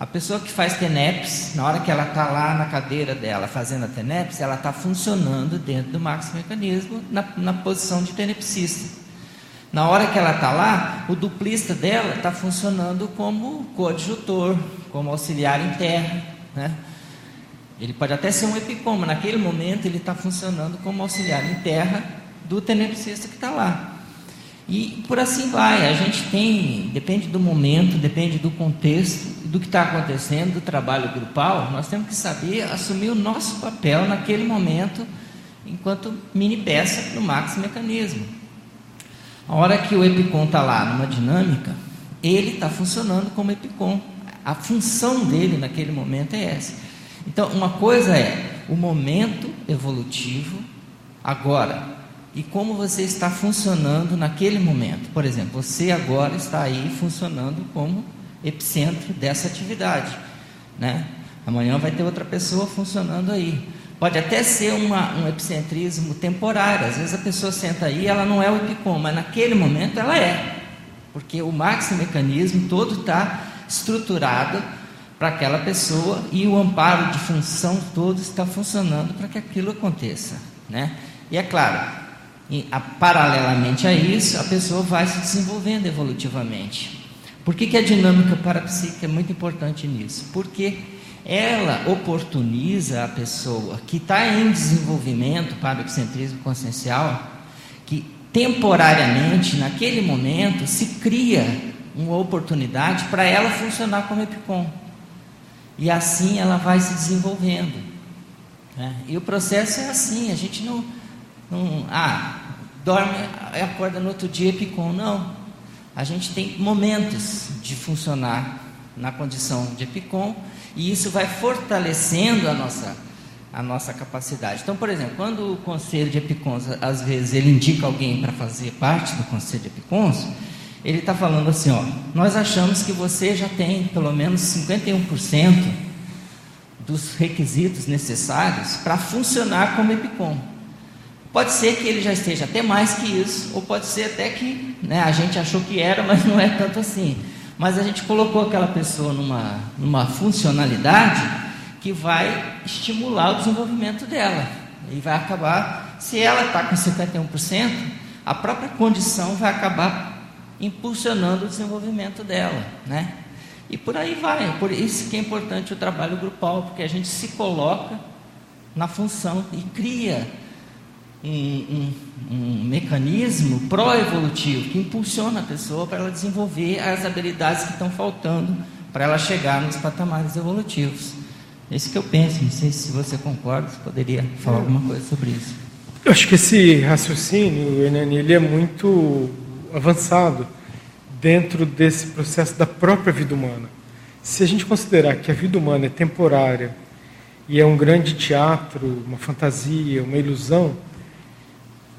a pessoa que faz TENEPS, na hora que ela está lá na cadeira dela fazendo a TENEPS, ela está funcionando dentro do maxi mecanismo na, na posição de tenepsista. Na hora que ela está lá, o duplista dela está funcionando como coadjutor, como auxiliar em terra. Né? Ele pode até ser um epicoma, naquele momento ele está funcionando como auxiliar em terra do tenepsista que está lá. E por assim vai, a gente tem, depende do momento, depende do contexto, do que está acontecendo, do trabalho grupal, nós temos que saber assumir o nosso papel naquele momento, enquanto mini peça no maxi mecanismo. A hora que o EPICOM está lá numa dinâmica, ele está funcionando como EPICOM. A função dele naquele momento é essa. Então, uma coisa é o momento evolutivo agora, e como você está funcionando naquele momento. Por exemplo, você agora está aí funcionando como epicentro dessa atividade, né? Amanhã vai ter outra pessoa funcionando aí. Pode até ser uma, um epicentrismo temporário. Às vezes a pessoa senta aí, ela não é o epicom, mas naquele momento ela é, porque o mecanismo todo está estruturado para aquela pessoa e o amparo de função todo está funcionando para que aquilo aconteça, né? E é claro, e, a, paralelamente a isso, a pessoa vai se desenvolvendo evolutivamente. Por que, que a dinâmica parapsíquica é muito importante nisso? Porque ela oportuniza a pessoa que está em desenvolvimento para o epicentrismo consciencial, que temporariamente, naquele momento, se cria uma oportunidade para ela funcionar como epicom. E assim ela vai se desenvolvendo. Né? E o processo é assim, a gente não, não. Ah, dorme e acorda no outro dia epicom. Não. A gente tem momentos de funcionar na condição de epicom e isso vai fortalecendo a nossa a nossa capacidade. Então, por exemplo, quando o conselho de epicons, às vezes, ele indica alguém para fazer parte do conselho de epicons, ele está falando assim, ó, nós achamos que você já tem pelo menos 51% dos requisitos necessários para funcionar como epicom. Pode ser que ele já esteja até mais que isso, ou pode ser até que né, a gente achou que era, [laughs] mas não é tanto assim. Mas a gente colocou aquela pessoa numa, numa funcionalidade que vai estimular o desenvolvimento dela. E vai acabar, se ela está com 51%, a própria condição vai acabar impulsionando o desenvolvimento dela, né? E por aí vai. Por isso que é importante o trabalho grupal, porque a gente se coloca na função e cria um, um, um mecanismo pró-evolutivo que impulsiona a pessoa para ela desenvolver as habilidades que estão faltando para ela chegar nos patamares evolutivos. Esse que eu penso, não sei se você concorda, se poderia falar alguma coisa sobre isso. Eu acho que esse raciocínio, ele é muito avançado dentro desse processo da própria vida humana. Se a gente considerar que a vida humana é temporária e é um grande teatro, uma fantasia, uma ilusão,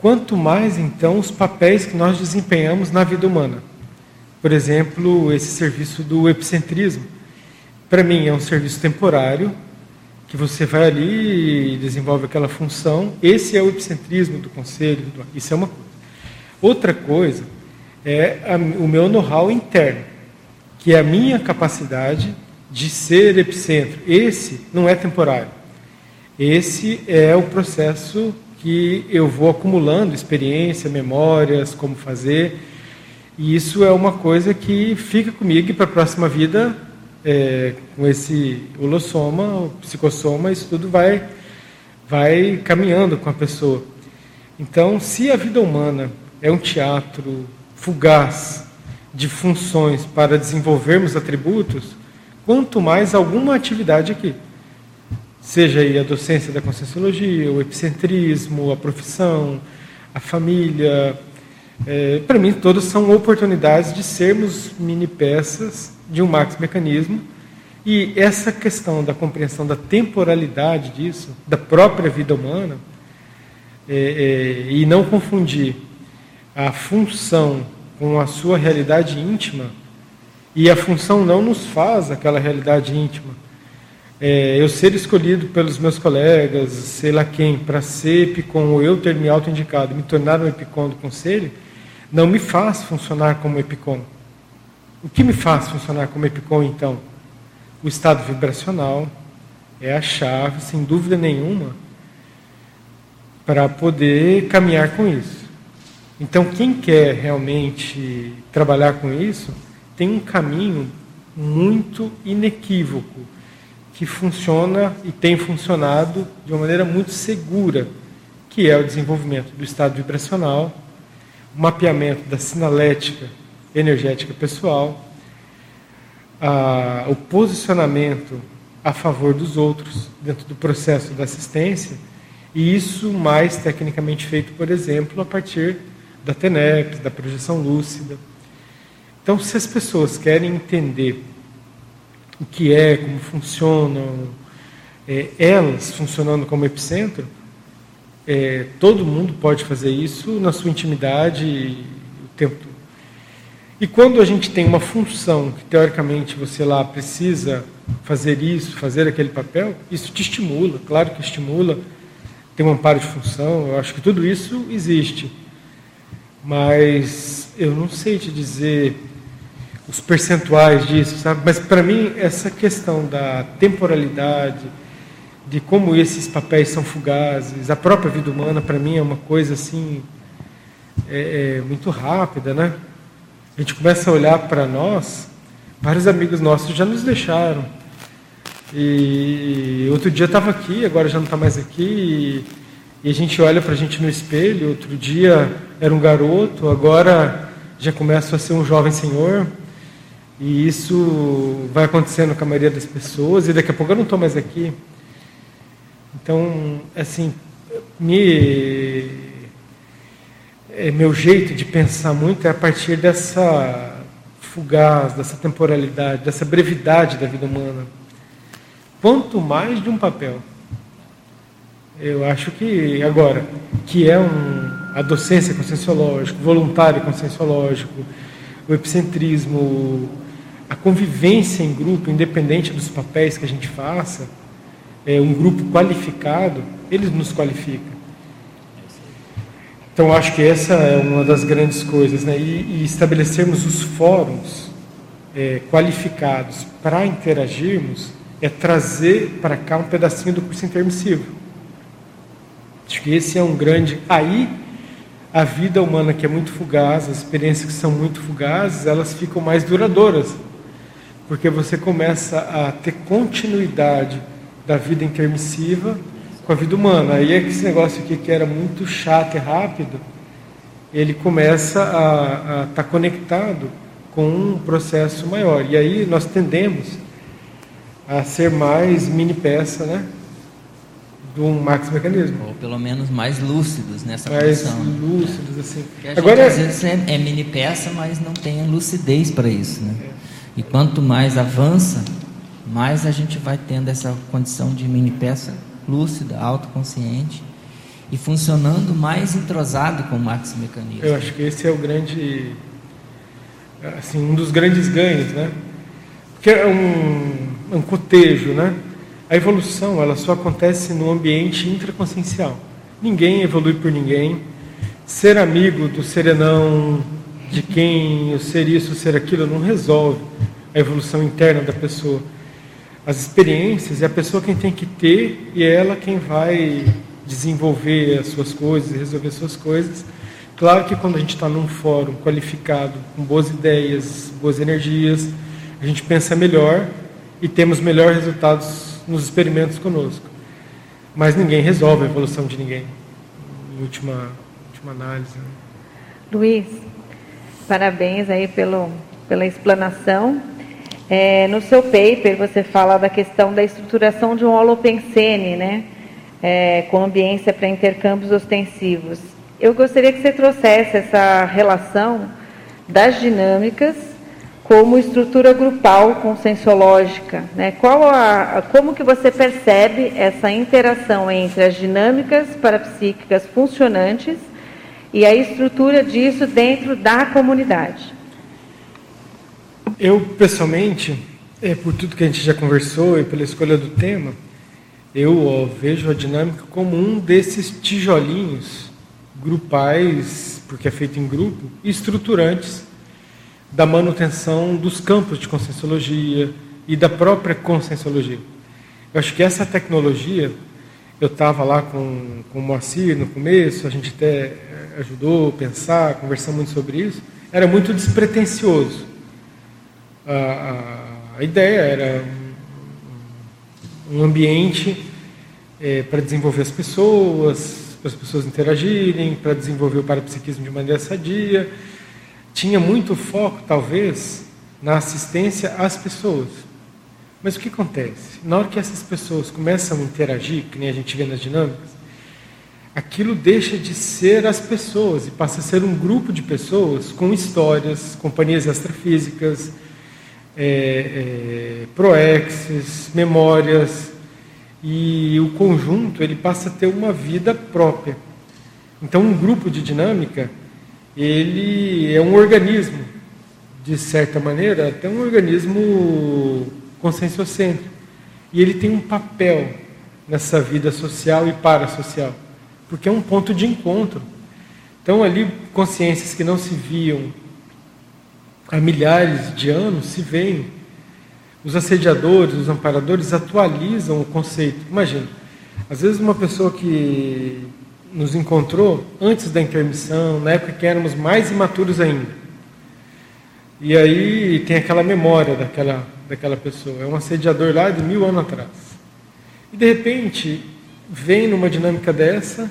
quanto mais então os papéis que nós desempenhamos na vida humana. Por exemplo, esse serviço do epicentrismo para mim é um serviço temporário, que você vai ali e desenvolve aquela função. Esse é o epicentrismo do conselho, isso é uma coisa. Outra coisa é a, o meu know-how interno, que é a minha capacidade de ser epicentro. Esse não é temporário. Esse é o processo que eu vou acumulando experiência, memórias, como fazer. E isso é uma coisa que fica comigo para a próxima vida é, com esse holossoma, o psicossoma, isso tudo vai, vai caminhando com a pessoa. Então, se a vida humana é um teatro fugaz de funções para desenvolvermos atributos, quanto mais alguma atividade aqui. Seja aí a docência da conscienciologia, o epicentrismo, a profissão, a família. É, para mim, todos são oportunidades de sermos mini peças de um max mecanismo e essa questão da compreensão da temporalidade disso, da própria vida humana, é, é, e não confundir a função com a sua realidade íntima, e a função não nos faz aquela realidade íntima. É, eu ser escolhido pelos meus colegas, sei lá quem, para ser epicom, ou eu ter me auto-indicado, me tornar um epicom do conselho, não me faz funcionar como epicom. O que me faz funcionar como epicom, então? O estado vibracional é a chave, sem dúvida nenhuma, para poder caminhar com isso. Então, quem quer realmente trabalhar com isso, tem um caminho muito inequívoco, que funciona e tem funcionado de uma maneira muito segura, que é o desenvolvimento do estado vibracional, o mapeamento da sinalética energética pessoal, a, o posicionamento a favor dos outros dentro do processo da assistência, e isso mais tecnicamente feito, por exemplo, a partir da TENEPS, da projeção lúcida. Então, se as pessoas querem entender o que é, como funcionam, é, elas funcionando como epicentro, é, todo mundo pode fazer isso na sua intimidade o tempo todo. E quando a gente tem uma função que teoricamente você lá precisa fazer isso, fazer aquele papel, isso te estimula, claro que estimula, tem um amparo de função, eu acho que tudo isso existe. Mas eu não sei te dizer os percentuais disso, sabe? Mas para mim essa questão da temporalidade, de como esses papéis são fugazes, a própria vida humana para mim é uma coisa assim é, é muito rápida, né? a gente começa a olhar para nós, vários amigos nossos já nos deixaram. E outro dia estava aqui, agora já não está mais aqui, e, a gente olha para a gente no espelho. Outro dia era um garoto, agora já começa a ser um jovem senhor. E isso vai acontecendo com a maioria das pessoas, e daqui a pouco eu não estou mais aqui. Então, assim, me, é, meu jeito de pensar muito é a partir dessa fugaz, dessa temporalidade, dessa brevidade da vida humana. Quanto mais de um papel. Eu acho que, agora, que é um, a docência conscienciológica, o voluntário conscienciológico, o epicentrismo, a convivência em grupo, independente dos papéis que a gente faça, é, um grupo qualificado, eles nos qualificam. Então, acho que essa é uma das grandes coisas, né? E, e estabelecermos os fóruns é, qualificados para interagirmos é trazer para cá um pedacinho do curso intermissivo. Acho que esse é um grande. Aí, a vida humana que é muito fugaz, as experiências que são muito fugazes, elas ficam mais duradouras, porque você começa a ter continuidade da vida intermissiva com a vida humana. Aí é que esse negócio aqui que era muito chato e rápido, ele começa a estar tá conectado com um processo maior. E aí nós tendemos a ser mais mini peça, né? Do max mecanismo. Ou pelo menos mais lúcidos nessa mais função. Mais lúcidos, assim. Agora, às vezes é, é, mini peça, mas não tem lucidez para isso, né? É. E quanto mais avança, mais a gente vai tendo essa condição de mini peça lúcida, autoconsciente e funcionando mais entrosado com o max mecanismo. Eu acho que esse é o grande, assim, um dos grandes ganhos, né? Porque é um, um cotejo, né? A evolução, ela só acontece no ambiente intraconsciencial. Ninguém evolui por ninguém. Ser amigo do serenão, de quem o ser isso, o ser aquilo, não resolve a evolução interna da pessoa as experiências, é a pessoa quem tem que ter e é ela quem vai desenvolver as suas coisas, resolver as suas coisas. Claro que quando a gente está num fórum qualificado, com boas ideias, boas energias, a gente pensa melhor e temos melhores resultados nos experimentos conosco. Mas ninguém resolve a evolução de ninguém, em última, última análise. Né? Luiz, parabéns aí pelo, pela explanação. É, no seu paper, você fala da questão da estruturação de um holopensene, né? É, com ambiência para intercâmbios ostensivos. Eu gostaria que você trouxesse essa relação das dinâmicas como estrutura grupal conscienciológica. Né? Qual a, como que você percebe essa interação entre as dinâmicas parapsíquicas funcionantes e a estrutura disso dentro da comunidade? Eu, pessoalmente, é, por tudo que a gente já conversou e pela escolha do tema, eu ó, vejo a dinâmica como um desses tijolinhos grupais, porque é feito em grupo, estruturantes da manutenção dos campos de conscienciologia e da própria conscienciologia. Eu acho que essa tecnologia, eu estava lá com, com o Moacir no começo, a gente até ajudou a pensar, conversar muito sobre isso, era muito despretensioso a, a ideia era um, um ambiente é, para desenvolver as pessoas, para as pessoas interagirem, para desenvolver o parapsiquismo de maneira sadia. Tinha muito foco, talvez, na assistência às pessoas. Mas o que acontece? Na hora que essas pessoas começam a interagir, que nem a gente vê nas dinâmicas, aquilo deixa de ser as pessoas e passa a ser um grupo de pessoas com histórias, companhias extrafísicas, é, é, proexes, memórias, e o conjunto ele passa a ter uma vida própria. Então, um grupo de dinâmica ele é um organismo, de certa maneira, até um organismo conscienciocêntrico. E ele tem um papel nessa vida social e parasocial, porque é um ponto de encontro. Então, ali, consciências que não se viam há milhares de anos se veem. Os assediadores, os amparadores atualizam o conceito. Imagina, às vezes uma pessoa que nos encontrou antes da intermissão, na época que éramos mais imaturos ainda, E aí tem aquela memória daquela, daquela pessoa. É um assediador lá de mil anos atrás. E de repente vem numa dinâmica dessa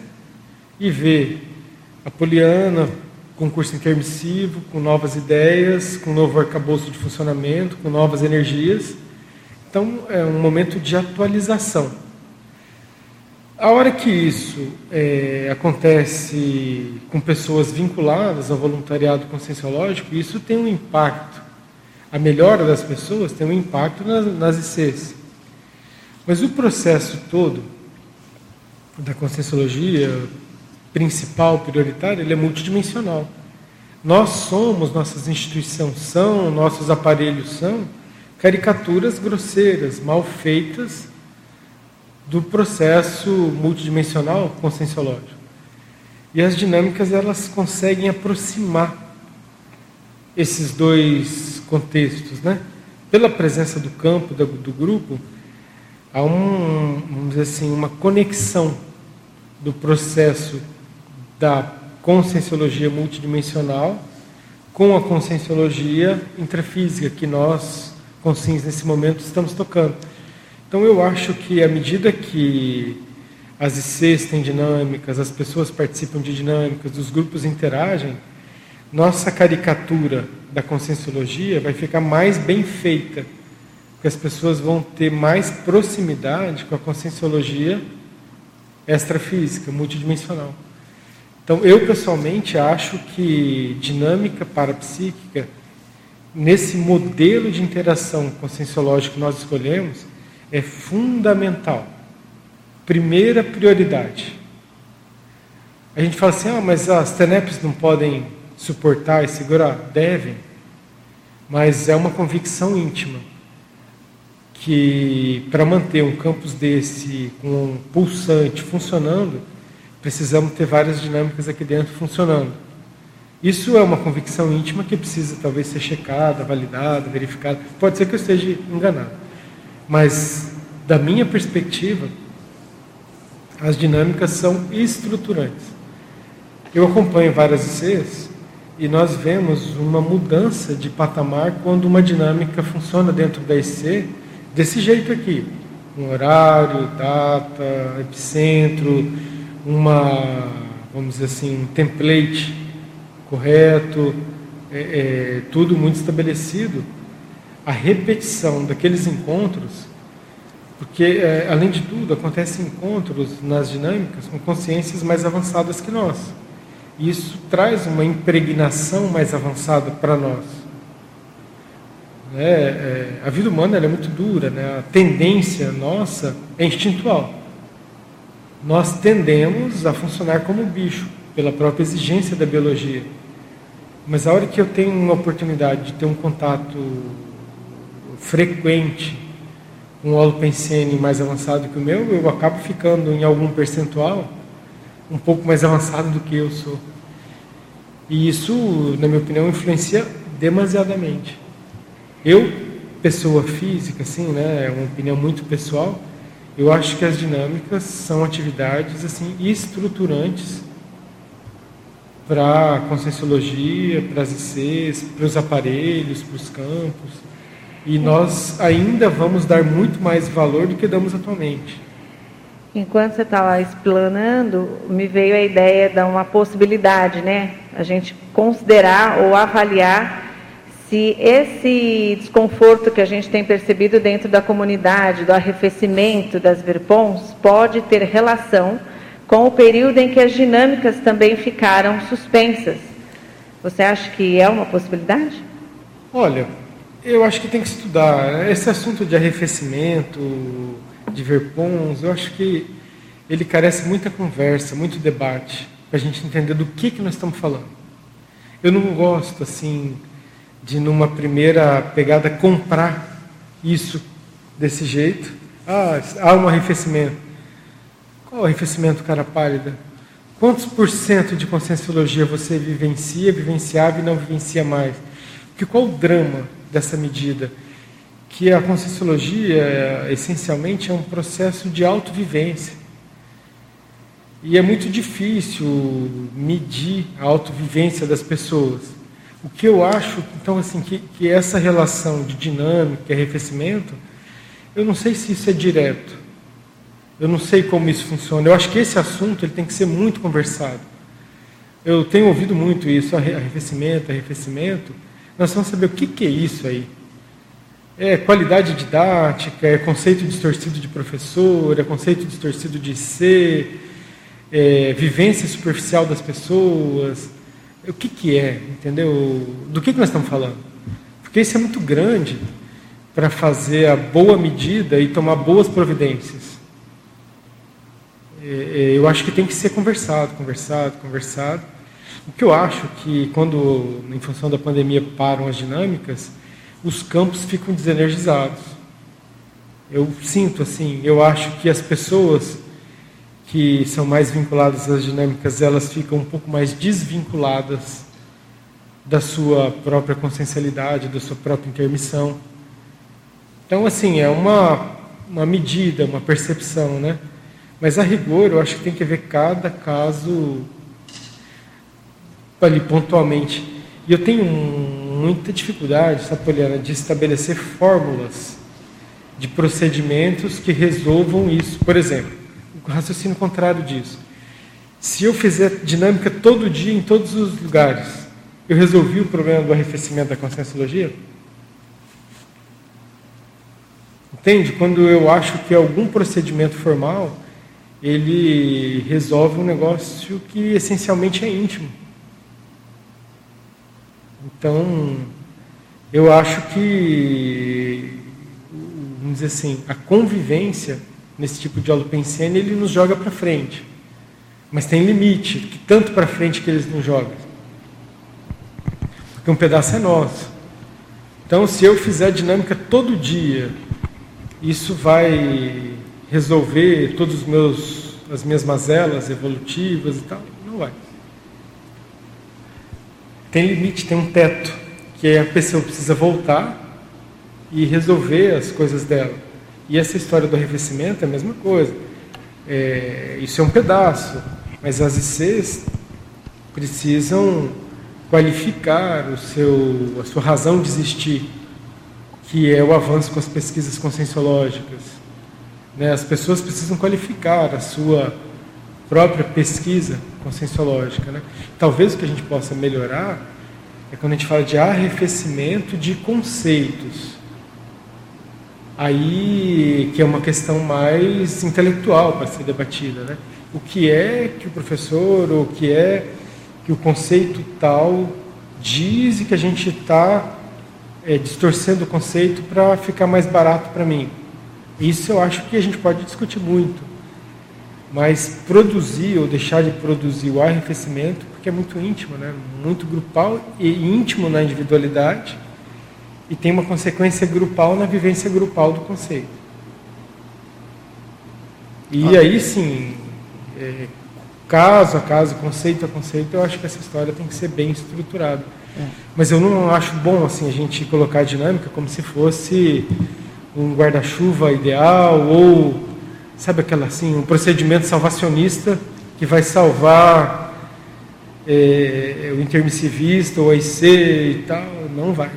e vê a Poliana com curso intermissivo, com novas ideias, com novo arcabouço de funcionamento, com novas energias. Então é um momento de atualização. A hora que isso é, acontece com pessoas vinculadas ao voluntariado conscienciológico, isso tem um impacto. A melhora das pessoas tem um impacto nas, nas ICs. Mas o processo todo da conscienciologia principal, prioritário, ele é multidimensional. Nós somos, nossas instituições são, nossos aparelhos são caricaturas grosseiras, mal feitas do processo multidimensional conscienciológico. E as dinâmicas elas conseguem aproximar esses dois contextos, né? Pela presença do campo, do, do grupo, há um, vamos dizer assim, uma conexão do processo da conscienciologia multidimensional com a conscienciologia intrafísica que nós, conscientes nesse momento, estamos tocando. Então eu acho que à medida que as ICs têm dinâmicas, as pessoas participam de dinâmicas, os grupos interagem, nossa caricatura da conscienciologia vai ficar mais bem feita, porque as pessoas vão ter mais proximidade com a conscienciologia extrafísica, multidimensional. Então eu pessoalmente acho que dinâmica parapsíquica, nesse modelo de interação conscienciológico que nós escolhemos, é fundamental. Primeira prioridade. A gente fala assim, ah, mas as TENEPs não podem suportar e segurar? Devem. Mas é uma convicção íntima que para manter um campus desse com um pulsante funcionando, precisamos ter várias dinâmicas aqui dentro funcionando. Isso é uma convicção íntima que precisa talvez ser checada, validada, verificada. Pode ser que eu esteja enganado. Mas, da minha perspectiva, as dinâmicas são estruturantes. Eu acompanho várias ICs e nós vemos uma mudança de patamar quando uma dinâmica funciona dentro da IC desse jeito aqui. Um horário, data, epicentro, uma, vamos dizer assim, um template correto, é, é, tudo muito estabelecido a repetição daqueles encontros, porque, é, além de tudo, acontecem encontros nas dinâmicas com consciências mais avançadas que nós. E isso traz uma impregnação mais avançada para nós. É, é, a vida humana é muito dura, né? a tendência nossa é instintual. Nós tendemos a funcionar como bicho, pela própria exigência da biologia. Mas a hora que eu tenho uma oportunidade de ter um contato frequente um holopensene mais avançado que o meu, eu acabo ficando em algum percentual um pouco mais avançado do que eu sou. E isso, na minha opinião, influencia demasiadamente. Eu, pessoa física, assim, né, é uma opinião muito pessoal, eu acho que as dinâmicas são atividades assim estruturantes para a conscienciologia, para as ICs, para os aparelhos, para os campos. E nós ainda vamos dar muito mais valor do que damos atualmente. Enquanto você está lá explanando, me veio a ideia de uma possibilidade, né? A gente considerar ou avaliar se esse desconforto que a gente tem percebido dentro da comunidade, do arrefecimento das verpons, pode ter relação com o período em que as dinâmicas também ficaram suspensas. Você acha que é uma possibilidade? Olha, eu acho que tem que estudar. Esse assunto de arrefecimento, de verpons, eu acho que ele carece muita conversa, muito debate, para a gente entender do que, que nós estamos falando. Eu não gosto, assim, de numa primeira pegada comprar isso desse jeito. Ah, há um arrefecimento. Qual arrefecimento, cara pálida? Quantos por cento de conscienciologia você vivencia, vivenciava e não vivencia mais? Porque qual o drama dessa medida? Que a conscienciologia, essencialmente, é um processo de autovivência. E é muito difícil medir a autovivência das pessoas. O que eu acho, então, assim, que, que essa relação de dinâmica e arrefecimento, eu não sei se isso é direto. Eu não sei como isso funciona. Eu acho que esse assunto ele tem que ser muito conversado. Eu tenho ouvido muito isso, arrefecimento, arrefecimento. Nós vamos saber o que, que é isso aí. É qualidade didática, é conceito distorcido de professor, é conceito distorcido de ser, é vivência superficial das pessoas. O que, que é, entendeu? Do que, que nós estamos falando? Porque isso é muito grande para fazer a boa medida e tomar boas providências. É, é, eu acho que tem que ser conversado, conversado, conversado. O que eu acho que quando, em função da pandemia, param as dinâmicas, os campos ficam desenergizados. Eu sinto assim, eu acho que as pessoas que são mais vinculadas às dinâmicas, elas ficam um pouco mais desvinculadas da sua própria consciencialidade, da sua própria intermissão. Então, assim, é uma, uma medida, uma percepção, né? Mas a rigor, eu acho que tem que ver cada caso ali pontualmente. E eu tenho muita dificuldade, sabe, Poliana, de estabelecer fórmulas de procedimentos que resolvam isso. Por exemplo, o raciocínio contrário disso. Se eu fizer dinâmica todo dia em todos os lugares, eu resolvi o problema do arrefecimento da conscienciologia? Entende? Quando eu acho que algum procedimento formal ele resolve um negócio que essencialmente é íntimo. Então, eu acho que, vamos dizer assim, a convivência nesse tipo de holopensene, ele nos joga para frente. Mas tem limite, que tanto para frente que eles não jogam. Porque um pedaço é nosso. Então, se eu fizer dinâmica todo dia, isso vai resolver todos os meus as minhas mazelas evolutivas e tal? Não vai tem limite, tem um teto, que a pessoa precisa voltar e resolver as coisas dela. E essa história do arrefecimento é a mesma coisa. É, isso é um pedaço, mas as ICs precisam qualificar o seu, a sua razão de existir, que é o avanço com as pesquisas conscienciológicas. Né? As pessoas precisam qualificar a sua própria pesquisa conscienciológica. Né? Talvez o que a gente possa melhorar é quando a gente fala de arrefecimento de conceitos. Aí que é uma questão mais intelectual para ser debatida. Né? O que é que o professor, ou o que é que o conceito tal diz e que a gente está é, distorcendo o conceito para ficar mais barato para mim. Isso eu acho que a gente pode discutir muito. Mas produzir ou deixar de produzir o arrefecimento, porque é muito íntimo, né? muito grupal e íntimo na individualidade, e tem uma consequência grupal na vivência grupal do conceito. E ah. aí sim, é, caso a caso, conceito a conceito, eu acho que essa história tem que ser bem estruturada. É. Mas eu não acho bom assim a gente colocar a dinâmica como se fosse um guarda-chuva ideal ou sabe aquela assim, um procedimento salvacionista que vai salvar é, o intermissivista ou a IC e tal, não vai.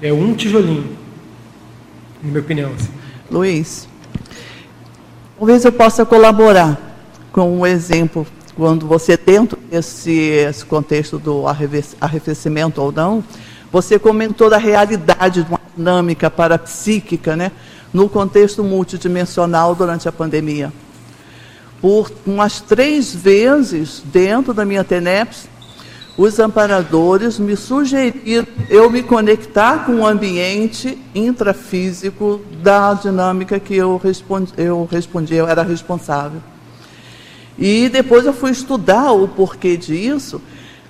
É um tijolinho, na minha opinião. Assim. Luiz, talvez eu possa colaborar com um exemplo quando você dentro desse esse contexto do arrefecimento ou não, você comentou da realidade de uma dinâmica parapsíquica, né? No contexto multidimensional durante a pandemia. Por umas três vezes, dentro da minha TENEPS, os amparadores me sugeriram eu me conectar com o ambiente intrafísico da dinâmica que eu respondi, eu respondi, eu era responsável. E depois eu fui estudar o porquê disso,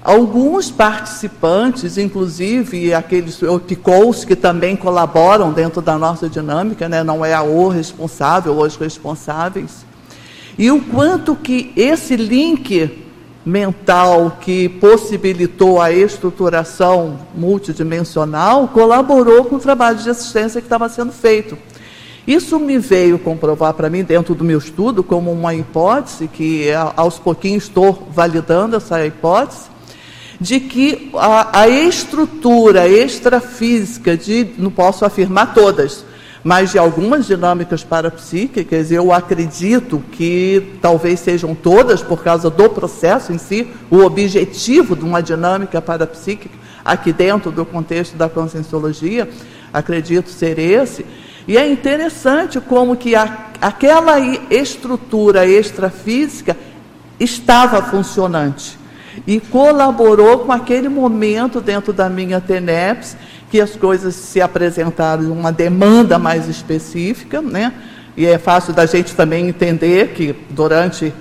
Alguns participantes, inclusive aqueles PICOs que também colaboram dentro da nossa dinâmica, né? não é a O responsável, os responsáveis, e o quanto que esse link mental que possibilitou a estruturação multidimensional colaborou com o trabalho de assistência que estava sendo feito. Isso me veio comprovar para mim, dentro do meu estudo, como uma hipótese, que aos pouquinhos estou validando essa hipótese, de que a, a estrutura extrafísica, de, não posso afirmar todas, mas de algumas dinâmicas parapsíquicas, eu acredito que talvez sejam todas, por causa do processo em si, o objetivo de uma dinâmica parapsíquica, aqui dentro do contexto da conscienciologia, acredito ser esse. E é interessante como que a, aquela estrutura extrafísica estava funcionante e colaborou com aquele momento dentro da minha TENEPS, que as coisas se apresentaram uma demanda mais específica, né? E é fácil da gente também entender que durante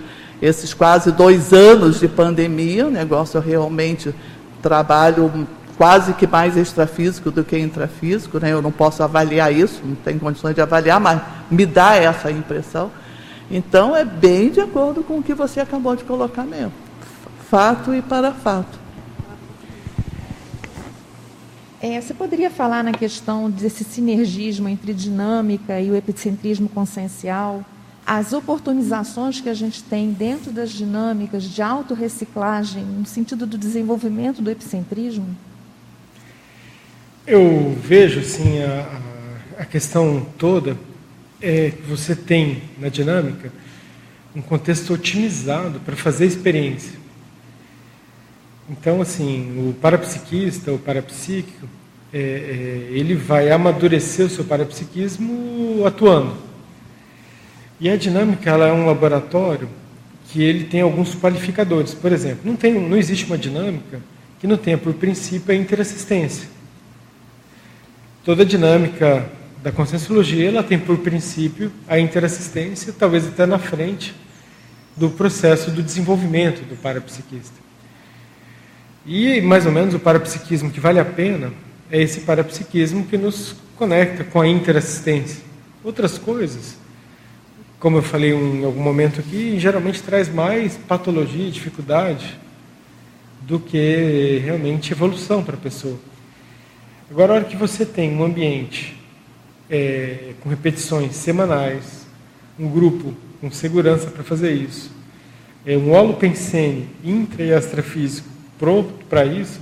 esses quase dois anos de pandemia, o negócio realmente trabalho quase que mais extrafísico do que intrafísico, né? Eu não posso avaliar isso, não tenho condições de avaliar, mas me dá essa impressão. Então é bem de acordo com o que você acabou de colocar mesmo fato e para fato. É, você poderia falar na questão desse sinergismo entre dinâmica e o epicentrismo consciencial, as oportunizações que a gente tem dentro das dinâmicas de autorreciclagem, no sentido do desenvolvimento do epicentrismo? Eu vejo, sim, a, a questão toda é que você tem na dinâmica um contexto otimizado para fazer a experiência. Então, assim, o parapsiquista, o parapsíquico, é, é, ele vai amadurecer o seu parapsiquismo atuando. E a dinâmica ela é um laboratório que ele tem alguns qualificadores. Por exemplo, não, tem, não existe uma dinâmica que não tenha por princípio a interassistência. Toda dinâmica da conscienciologia ela tem por princípio a interassistência, talvez até na frente do processo do desenvolvimento do parapsiquista. E, mais ou menos, o parapsiquismo que vale a pena é esse parapsiquismo que nos conecta com a interassistência. Outras coisas, como eu falei em algum momento aqui, geralmente traz mais patologia e dificuldade do que realmente evolução para a pessoa. Agora, a hora que você tem um ambiente é, com repetições semanais, um grupo com segurança para fazer isso, é, um holopensene intra e extrafísico pronto para isso,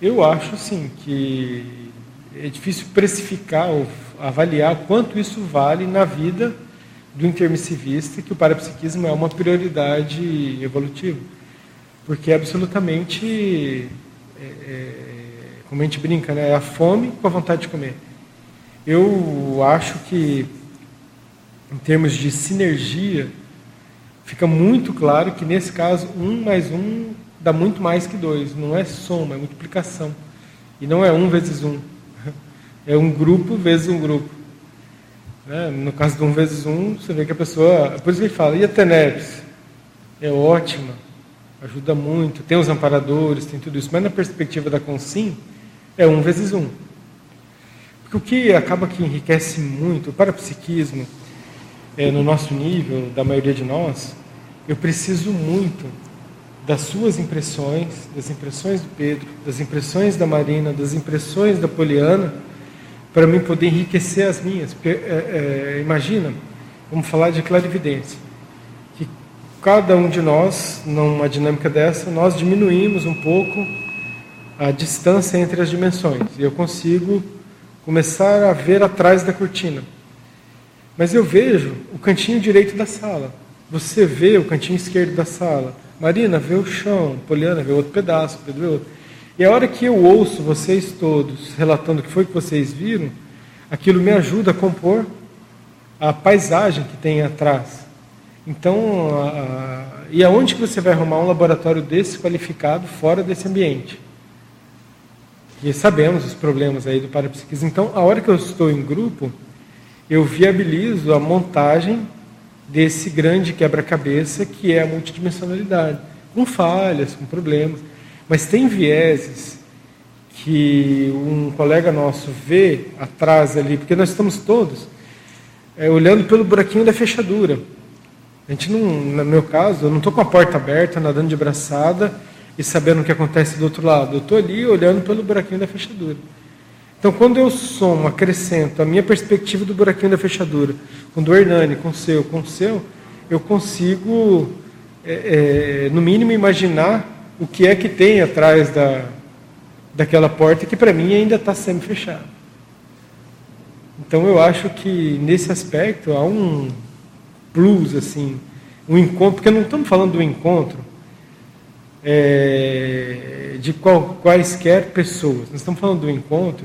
eu acho sim que é difícil precificar ou avaliar quanto isso vale na vida do intermissivista, que o parapsiquismo é uma prioridade evolutiva. Porque é absolutamente, é, é, como a gente brinca, né, é a fome com a vontade de comer. Eu acho que, em termos de sinergia, fica muito claro que, nesse caso, um mais um dá muito mais que dois. Não é soma, é multiplicação. E não é um vezes um. [laughs] É um grupo vezes um grupo. Né? No caso de um vezes um, você vê que a pessoa. Por isso que ele fala, e a TENEPS? É ótima, ajuda muito, tem os amparadores, tem tudo isso. Mas na perspectiva da Consim, é um vezes um. Porque o que acaba que enriquece muito, o parapsiquismo, é, no nosso nível, da maioria de nós, eu preciso muito das suas impressões, das impressões do Pedro, das impressões da Marina, das impressões da Poliana, para mim poder enriquecer as minhas. É, é, imagina, vamos falar de clarividência, que cada um de nós, numa dinâmica dessa, nós diminuímos um pouco a distância entre as dimensões. E eu consigo começar a ver atrás da cortina. Mas eu vejo o cantinho direito da sala. Você vê o cantinho esquerdo da sala Marina vê o chão, Poliana vê outro pedaço, Pedro vê outro. E a hora que eu ouço vocês todos relatando o que foi que vocês viram, aquilo me ajuda a compor a paisagem que tem atrás. Então, a, a, e aonde que você vai arrumar um laboratório desse qualificado fora desse ambiente? E sabemos os problemas aí do parapsiquismo. Então, a hora que eu estou em grupo, eu viabilizo a montagem desse grande quebra-cabeça que é a multidimensionalidade, com falhas, com problemas, mas tem vieses que um colega nosso vê atrás ali, porque nós estamos todos é, olhando pelo buraquinho da fechadura. A gente não, no meu caso, eu não estou com a porta aberta, nadando de braçada e sabendo o que acontece do outro lado. Eu estou ali olhando pelo buraquinho da fechadura. Então, quando eu somo, acrescento a minha perspectiva do buraquinho da fechadura, com do Hernani, com o seu, com o seu, eu consigo, é, é, no mínimo, imaginar o que é que tem atrás da, daquela porta que para mim ainda está semi fechada. Então eu acho que nesse aspecto há um plus assim, um encontro, porque não estamos falando do encontro é, de qual, quaisquer pessoas, nós estamos falando do encontro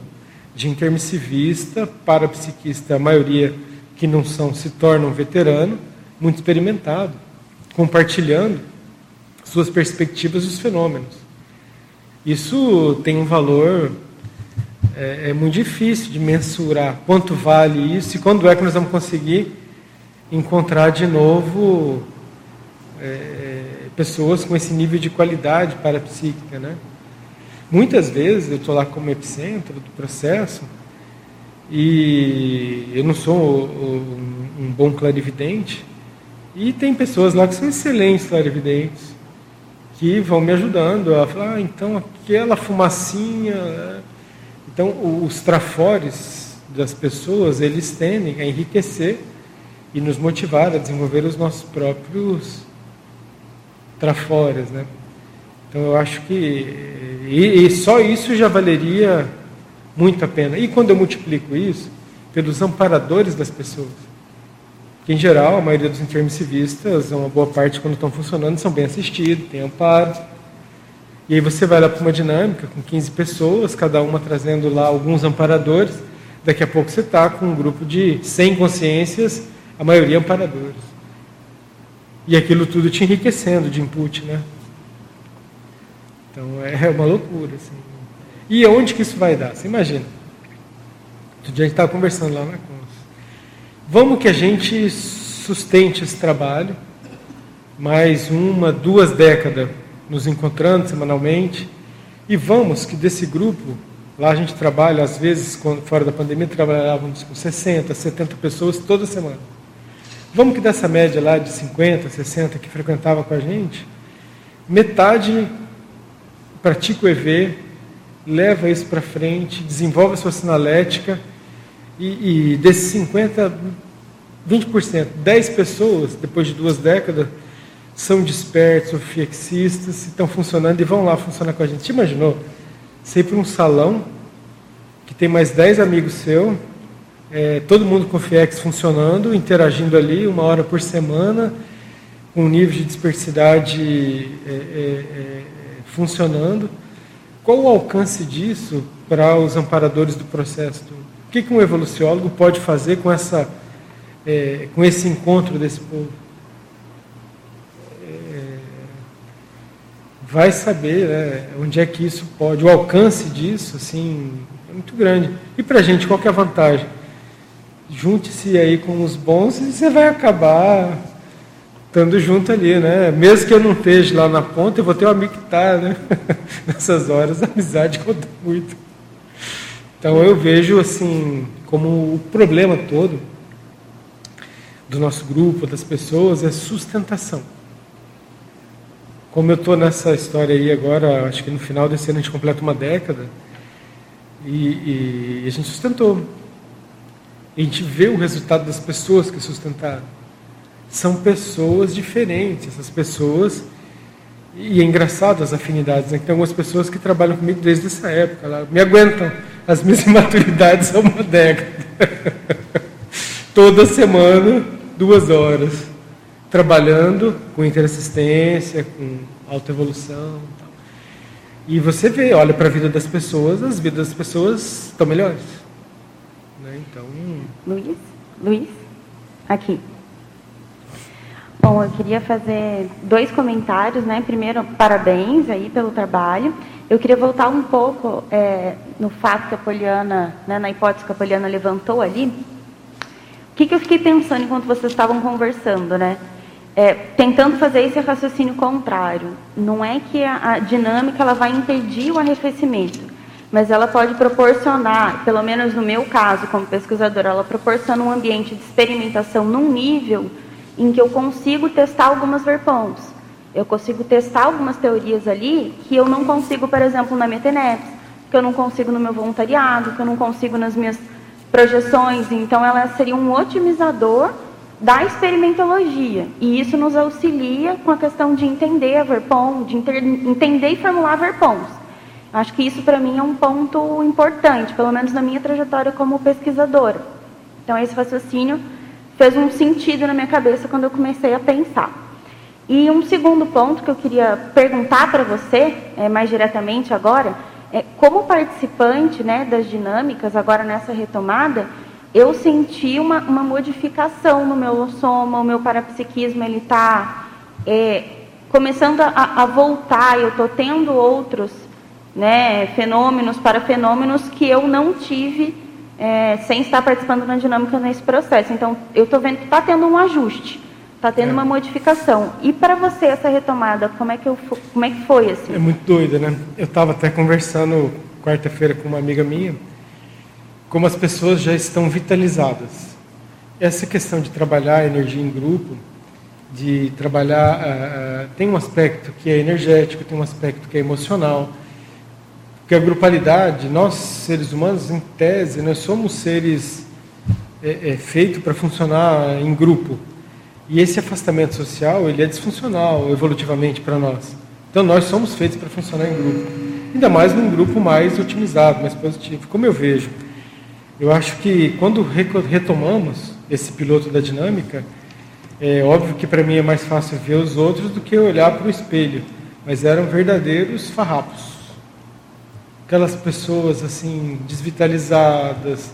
de intermissivista, parapsiquista, a maioria que não são se tornam veterano, muito experimentado, compartilhando suas perspectivas dos fenômenos. Isso tem um valor é, é, muito difícil de mensurar quanto vale isso e quando é que nós vamos conseguir encontrar de novo é, pessoas com esse nível de qualidade parapsíquica, né? Muitas vezes eu estou lá como epicentro do processo e eu não sou um bom clarividente e tem pessoas lá que são excelentes clarividentes que vão me ajudando a falar, ah, então aquela fumacinha. Né? Então, os trafores das pessoas, eles tendem a enriquecer e nos motivar a desenvolver os nossos próprios trafores, né? Então, eu acho que e, e só isso já valeria muito a pena. E quando eu multiplico isso pelos amparadores das pessoas, que em geral a maioria dos intermissivistas, uma boa parte quando estão funcionando, são bem assistidos, têm amparo. E aí você vai lá para uma dinâmica com 15 pessoas, cada uma trazendo lá alguns amparadores. Daqui a pouco você está com um grupo de 100 consciências, a maioria amparadores. E aquilo tudo te enriquecendo de input, né? Então é uma loucura. Assim. E onde que isso vai dar? Você imagina. Outro dia a gente estava conversando lá na Vamos que a gente sustente esse trabalho, mais uma, duas décadas nos encontrando semanalmente, e vamos que desse grupo, lá a gente trabalha, às vezes, quando, fora da pandemia, trabalhávamos com 60, 70 pessoas toda semana. Vamos que dessa média lá de 50, 60 que frequentava com a gente, metade pratica o EV, leva isso para frente, desenvolve a sua sinalética e, e desses 50, 20%, 10 pessoas, depois de duas décadas, são despertos, ou fiexistas, estão funcionando e vão lá funcionar com a gente. Você imaginou? Você ir para um salão que tem mais 10 amigos seus, é, todo mundo com FIEX funcionando, interagindo ali uma hora por semana, com um nível de dispersidade é, é, é funcionando. Qual o alcance disso para os amparadores do processo? O que, um evoluciólogo pode fazer com, essa, é, com esse encontro desse povo? É, vai saber né, onde é que isso pode, o alcance disso, assim, é muito grande. E para a gente, qual é a vantagem? Junte-se aí com os bons e você vai acabar estando junto ali, né? Mesmo que eu não esteja lá na ponta, eu vou ter um amigo que está, né? [laughs] Nessas horas, a amizade conta muito. Então eu vejo assim como o problema todo do nosso grupo, das pessoas, é sustentação. Como eu estou nessa história aí agora, acho que no final desse ano a gente completa uma década, e, e a gente sustentou. A gente vê o resultado das pessoas que sustentaram. São pessoas diferentes, essas pessoas e é engraçado as afinidades, né? Tem algumas pessoas que trabalham comigo desde essa época, lá, me aguentam. As minhas [laughs] imaturidades são uma década. [laughs] Toda semana, duas horas, trabalhando com interassistência, com autoevolução. E você vê, olha para a vida das pessoas, as vidas das pessoas estão melhores. Né? Então. Luiz? Luiz? Aqui. Bom, eu queria fazer dois comentários, né? Primeiro, parabéns aí pelo trabalho. Eu queria voltar um pouco é, no fato que a Poliana, né, na hipótese que a Poliana levantou ali. O que, que eu fiquei pensando enquanto vocês estavam conversando, né? É, tentando fazer esse raciocínio contrário. Não é que a, a dinâmica ela vai impedir o arrefecimento, mas ela pode proporcionar, pelo menos no meu caso como pesquisadora, ela proporciona um ambiente de experimentação num nível em que eu consigo testar algumas verpons. Eu consigo testar algumas teorias ali que eu não consigo, por exemplo, na Meteneps, que eu não consigo no meu voluntariado, que eu não consigo nas minhas projeções. Então, ela seria um otimizador da experimentologia. E isso nos auxilia com a questão de entender a Verpon, de entender e formular Verpons. Acho que isso para mim é um ponto importante, pelo menos na minha trajetória como pesquisadora. Então esse raciocínio fez um sentido na minha cabeça quando eu comecei a pensar. E um segundo ponto que eu queria perguntar para você, é, mais diretamente agora, é como participante né, das dinâmicas, agora nessa retomada, eu senti uma, uma modificação no meu lossoma, o meu parapsiquismo ele está é, começando a, a, voltar, eu estou tendo outros né, fenômenos, parafenômenos que eu não tive é, sem estar participando da dinâmica nesse processo. Então, eu estou vendo que está tendo um ajuste, está tendo é. uma modificação. E para você essa retomada, como é que, eu, como é que foi assim? É muito doida, né? Eu estava até conversando quarta-feira com uma amiga minha, como as pessoas já estão vitalizadas. Essa questão de trabalhar energia em grupo, de trabalhar, uh, uh, tem um aspecto que é energético, tem um aspecto que é emocional porque a grupalidade, nós seres humanos, em tese, nós somos seres é, é, feitos para funcionar em grupo. E esse afastamento social, ele é disfuncional evolutivamente para nós. Então nós somos feitos para funcionar em grupo. Ainda mais num grupo mais otimizado, mais positivo. Como eu vejo, eu acho que quando retomamos esse piloto da dinâmica, é óbvio que para mim é mais fácil ver os outros do que olhar para o espelho, mas eram verdadeiros farrapos aquelas pessoas assim desvitalizadas,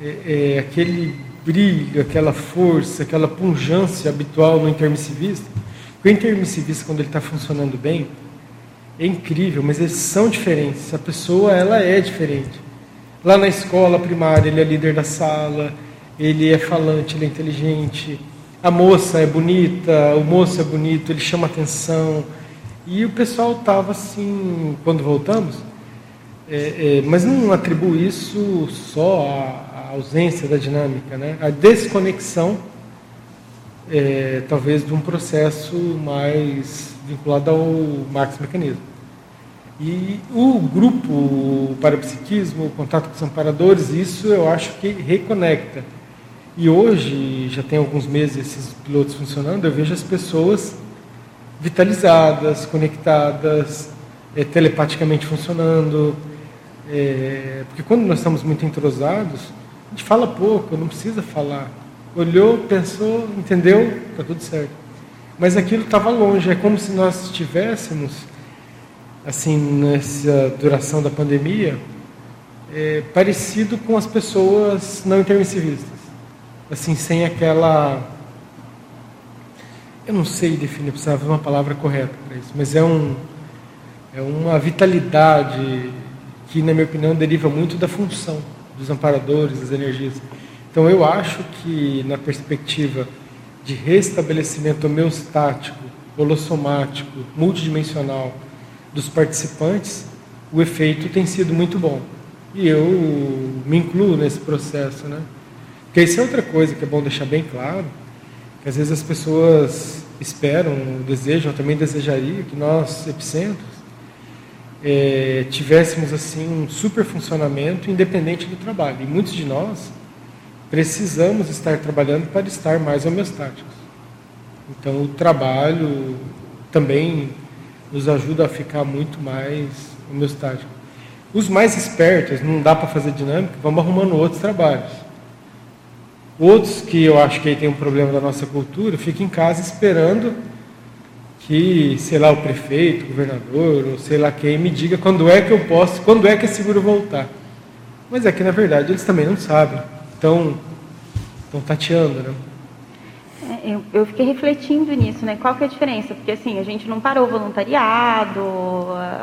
é, é, aquele brilho, aquela força, aquela pungência habitual no intermissivista. O intermissivista, quando ele está funcionando bem, é incrível, mas eles são diferentes. A pessoa ela é diferente. Lá na escola primária ele é líder da sala, ele é falante, ele é inteligente. A moça é bonita, o moço é bonito, ele chama atenção. E o pessoal estava assim, quando voltamos, é, é, mas não atribuo isso só à, à, ausência da dinâmica, né? A desconexão, é, talvez, de um processo mais vinculado ao marx mecanismo. E o grupo o parapsiquismo, o contato com os amparadores, isso eu acho que reconecta. E hoje, já tem alguns meses esses pilotos funcionando, eu vejo as pessoas vitalizadas, conectadas, é, telepaticamente funcionando, é, porque quando nós estamos muito entrosados, a gente fala pouco, não precisa falar. Olhou, pensou, entendeu, está tudo certo. Mas aquilo estava longe, é como se nós estivéssemos, assim, nessa duração da pandemia, é, parecido com as pessoas não intermissivistas. Assim, sem aquela. Eu não sei definir, precisava uma palavra correta para isso, mas é, um, é uma vitalidade que, na minha opinião, deriva muito da função dos amparadores, das energias. Então, eu acho que, na perspectiva de restabelecimento homeostático, holossomático, multidimensional dos participantes, o efeito tem sido muito bom. E eu me incluo nesse processo, né? Porque isso é outra coisa que é bom deixar bem claro, que às vezes as pessoas esperam, desejam, eu também desejaria que nós, epicentros, é, tivéssemos assim um super funcionamento independente do trabalho. E muitos de nós precisamos estar trabalhando para estar mais homeostáticos. Então o trabalho também nos ajuda a ficar muito mais homeostático. Os mais espertos, não dá para fazer dinâmica, vamos arrumando outros trabalhos. Outros que eu acho que aí tem um problema da nossa cultura, ficam em casa esperando que, sei lá, o prefeito, o governador, ou sei lá quem, me diga quando é que eu posso, quando é que é seguro voltar. Mas é que, na verdade, eles também não sabem. Estão, estão tateando, né? É, eu, eu, fiquei refletindo nisso, né? Qual que é a diferença? Porque assim, a gente não parou o voluntariado,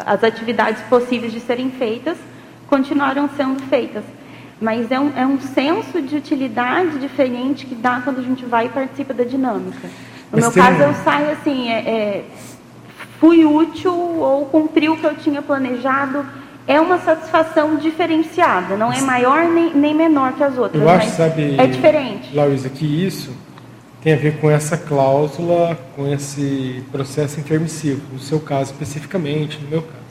as atividades possíveis de serem feitas continuaram sendo feitas. Mas é um, é um senso de utilidade diferente que dá quando a gente vai e participa da dinâmica. No Mas meu caso, eu saio assim, é, é, fui útil ou cumpri o que eu tinha planejado. É uma satisfação diferenciada, não é maior nem, nem menor que as outras. Eu acho, sabe, é diferente. Lauisa, que isso tem a ver com essa cláusula, com esse processo intermissivo, no seu caso especificamente, no meu caso.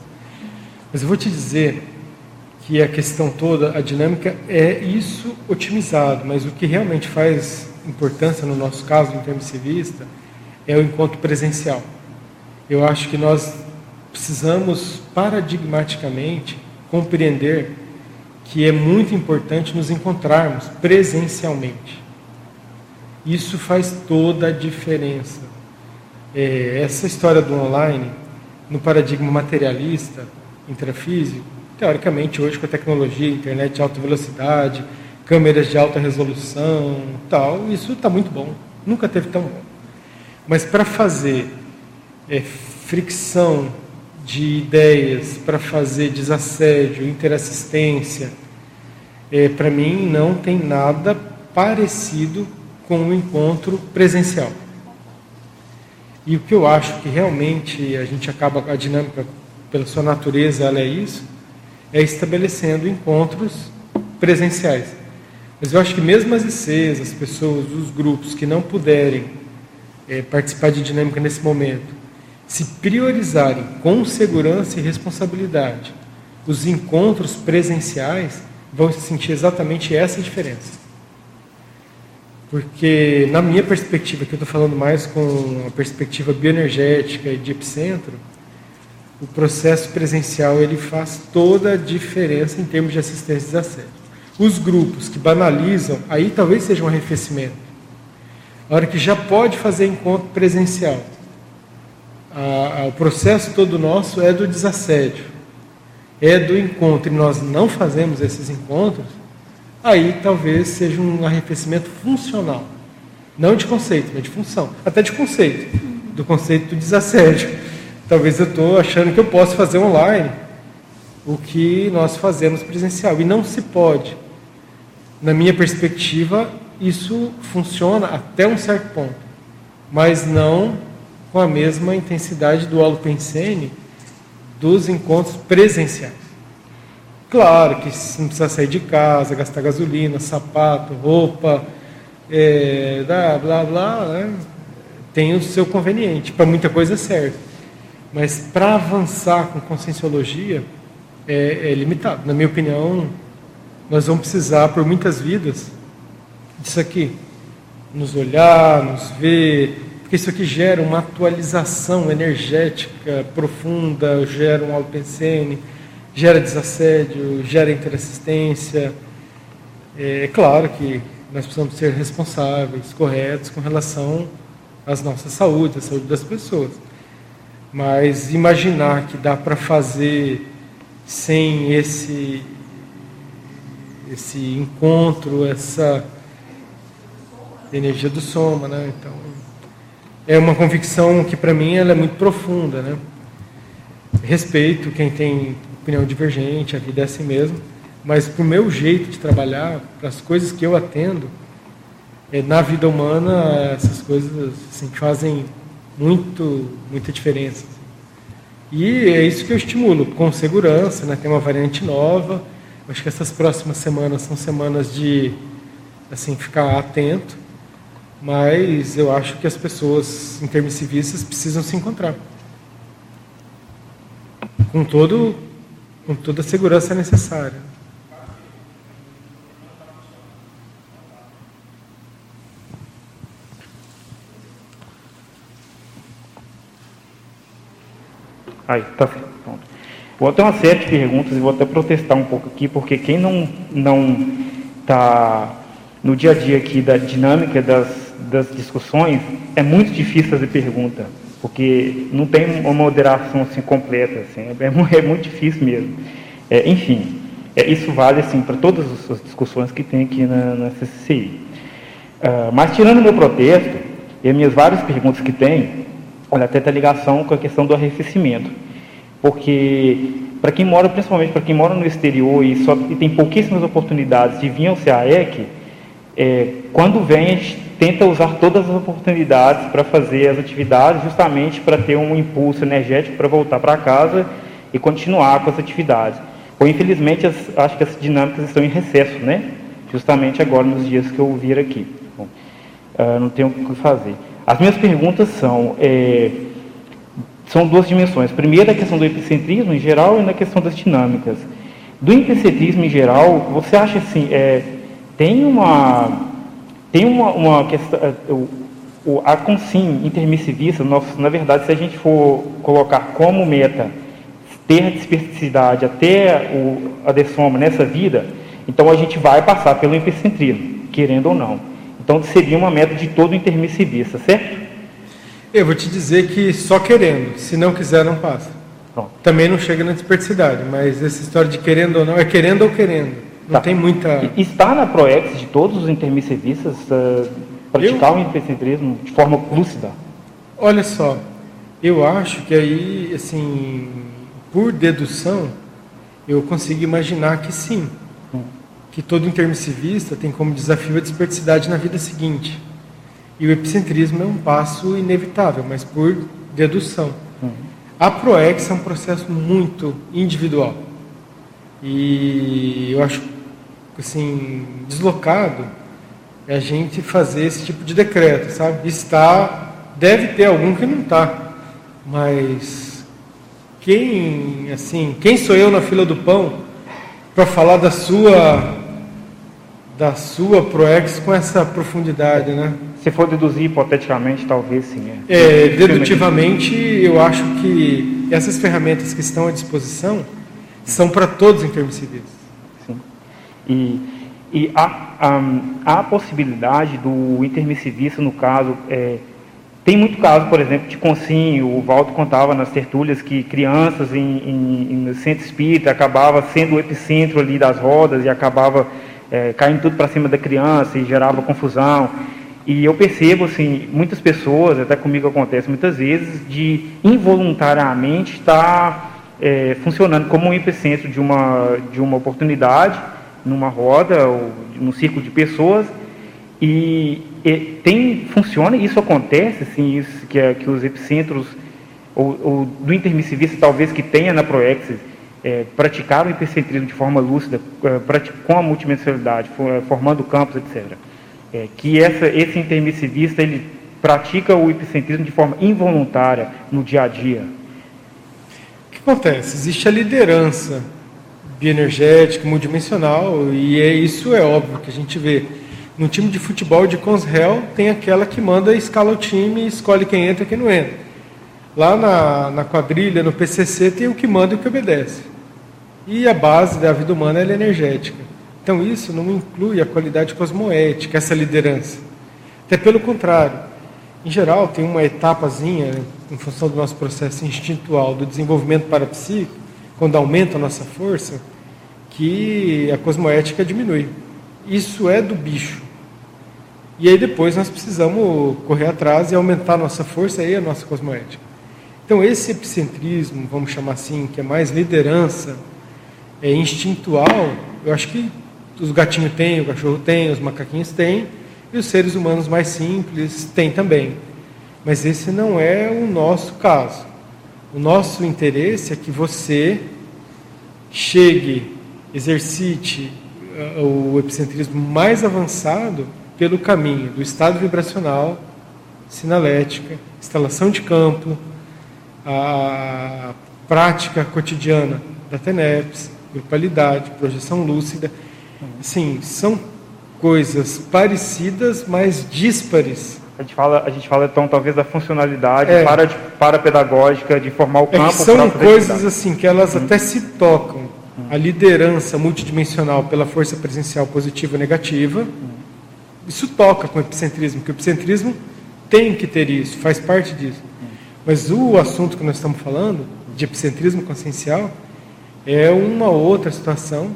Mas eu vou te dizer que a questão toda, a dinâmica é isso otimizado, mas o que realmente faz importância no nosso caso, em termos civista, é o encontro presencial. Eu acho que nós precisamos paradigmaticamente compreender que é muito importante nos encontrarmos presencialmente. Isso faz toda a diferença. É, essa história do online, no paradigma materialista, intrafísico, teoricamente hoje com a tecnologia, internet de alta velocidade, câmeras de alta resolução, tal, isso está muito bom. Nunca teve tão bom. Mas para fazer é, fricção de ideias, para fazer desassédio, interassistência, é, para mim não tem nada parecido com o um encontro presencial. E o que eu acho que realmente a gente acaba, a dinâmica, pela sua natureza, ela é isso, é estabelecendo encontros presenciais. Mas eu acho que mesmo as ICs, as pessoas, os grupos que não puderem é, participar de dinâmica nesse momento, se priorizarem com segurança e responsabilidade os encontros presenciais, vão sentir exatamente essa diferença. Porque, na minha perspectiva, que eu estou falando mais com a perspectiva bioenergética e de epicentro, o processo presencial ele faz toda a diferença em termos de assistência e desassédio. Os grupos que banalizam, aí talvez seja um arrefecimento. A hora que já pode fazer encontro presencial, a, a, o processo todo nosso é do desassédio, é do encontro, e nós não fazemos esses encontros, aí talvez seja um arrefecimento funcional. Não de conceito, mas de função. Até de conceito. Do conceito do desassédio. Talvez eu estou achando que eu posso fazer online o que nós fazemos presencial. E não se pode. Na minha perspectiva, isso funciona até um certo ponto. Mas não com a mesma intensidade do Alopensene dos encontros presenciais. Claro que não precisa sair de casa, gastar gasolina, sapato, roupa, é, blá blá blá, né? tem o seu conveniente, para muita coisa é certo. Mas para avançar com conscienciologia é, é limitado. Na minha opinião, nós vamos precisar, por muitas vidas, disso aqui. Nos olhar, nos ver, porque isso aqui gera uma atualização energética profunda, gera um alpensene, gera desassédio, gera interassistência. É, é claro que nós precisamos ser responsáveis, corretos com relação às nossas saúdes, à saúde das pessoas. Mas imaginar que dá para fazer sem esse esse encontro, essa energia do soma, né? Então, é uma convicção que para mim ela é muito profunda, né? Respeito quem tem opinião divergente, a vida é assim mesmo, mas para o meu jeito de trabalhar, para as coisas que eu atendo, é, na vida humana essas coisas assim, fazem muito, muita diferença. E é isso que eu estimulo, com segurança, né? tem uma variante nova. Acho que essas próximas semanas são semanas de assim ficar atento mas eu acho que as pessoas intermissivistas precisam se encontrar. Com, todo, com toda a segurança necessária. Aí, tá. Vou ter uma série de perguntas e vou até protestar um pouco aqui, porque quem não não está no dia a dia aqui da dinâmica das das discussões, é muito difícil fazer pergunta, porque não tem uma moderação assim completa, assim, é, é muito difícil mesmo. É, enfim, é, isso vale assim para todas as discussões que tem aqui na, na CCCI. Uh, ah, mas tirando o meu protesto e as minhas várias perguntas que tem, olha, até tem ligação com a questão do arrefecimento, porque para quem mora, principalmente para quem mora no exterior e, só, e tem pouquíssimas oportunidades de vir ao CAEC, é, quando vem a gente tenta usar todas as oportunidades para fazer as atividades, justamente para ter um impulso energético para voltar para casa e continuar com as atividades. Ou infelizmente, as, acho que as dinâmicas estão em recesso, né? Justamente agora nos dias que eu vir aqui. Bom, uh, não tenho o que fazer. As minhas perguntas são é, são duas dimensões. Primeiro, a questão do epicentrismo em geral e na questão das dinâmicas. Do epicentrismo em geral, você acha assim, é, tem uma tem uma, uma questão, é, o, a consim intermissivista, nós, na verdade, se a gente for colocar como meta ter dispersidade até o, a dessoma nessa vida, então a gente vai passar pelo hipercentrismo, querendo ou não. Então seria uma meta de todo intermissivista, certo? Eu vou te dizer que só querendo, se não quiser, não passa. Pronto. Também não chega na dispersidade, mas essa história de querendo ou não, é querendo ou querendo. Não tá. tem muita. Está na ProEx de todos os intermissivistas uh, praticar eu... o hipercentrismo de forma lúcida? Olha só, eu acho que aí, assim, por dedução, eu consigo imaginar que sim. Hum. Que todo intermissivista tem como desafio a dispersidade na vida seguinte. E o epicentrismo é um passo inevitável, mas por dedução. Uhum. A ProEx é um processo muito individual. E eu acho assim, deslocado é a gente fazer esse tipo de decreto, sabe? Está, deve ter algum que não está, mas quem, assim, quem sou eu na fila do pão para falar da sua da sua ProEx com essa profundidade, né? Se for deduzir hipoteticamente, talvez sim. É. é dedutivamente, eu acho que essas ferramentas que estão à disposição são para todos os intermissivistas. Sim. E, e há, um, há a possibilidade do intermissivista, no caso, é, tem muito caso, por exemplo, de consim, o Valdo contava nas tertúlias que crianças em, em, em centro espírita acabava sendo o epicentro ali das rodas e acabava é, caindo tudo para cima da criança e gerava confusão. E eu percebo, assim, muitas pessoas, até comigo acontece muitas vezes, de involuntariamente estar é, funcionando como um epicentro de uma, de uma oportunidade, numa roda, ou num círculo de pessoas, e, e tem, funciona, isso acontece, assim, isso, que, é, que os epicentros, ou, ou do intermissivista talvez que tenha na Proex, é, praticar o hipercentrismo de forma lúcida, é, com a multidimensionalidade, formando campos, etc é, que essa, esse intermissivista ele pratica o epicentrismo de forma involuntária no dia a dia. O que acontece? Existe a liderança bioenergética, multidimensional, e é, isso é óbvio que a gente vê. No time de futebol de Consrel tem aquela que manda, escala o time, escolhe quem entra e quem não entra. Lá na, na quadrilha, no PCC, tem o que manda e o que obedece. E a base da vida humana é energética. Então isso não inclui a qualidade cosmoética, essa liderança. Até pelo contrário. Em geral, tem uma etapazinha, em função do nosso processo instintual do desenvolvimento parapsíquico, quando aumenta a nossa força, que a cosmoética diminui. Isso é do bicho. E aí depois nós precisamos correr atrás e aumentar a nossa força e a nossa cosmoética. Então esse epicentrismo, vamos chamar assim, que é mais liderança, é instintual, eu acho que os gatinhos têm, o cachorro tem, os macaquinhos têm, e os seres humanos mais simples têm também. Mas esse não é o nosso caso. O nosso interesse é que você chegue, exercite uh, o epicentrismo mais avançado pelo caminho do estado vibracional, sinalética, instalação de campo, a prática cotidiana da TENEPS, grupalidade, projeção lúcida Sim, são coisas parecidas, mas díspares. A gente fala, a gente fala então talvez da funcionalidade é. para, para pedagógica de formar o campo. É são coisas assim que elas hum. até se tocam. Hum. A liderança multidimensional pela força presencial positiva ou negativa. Hum. Isso toca com o epicentrismo, porque o epicentrismo tem que ter isso, faz parte disso. Mas o assunto que nós estamos falando, de epicentrismo consciencial, é uma outra situação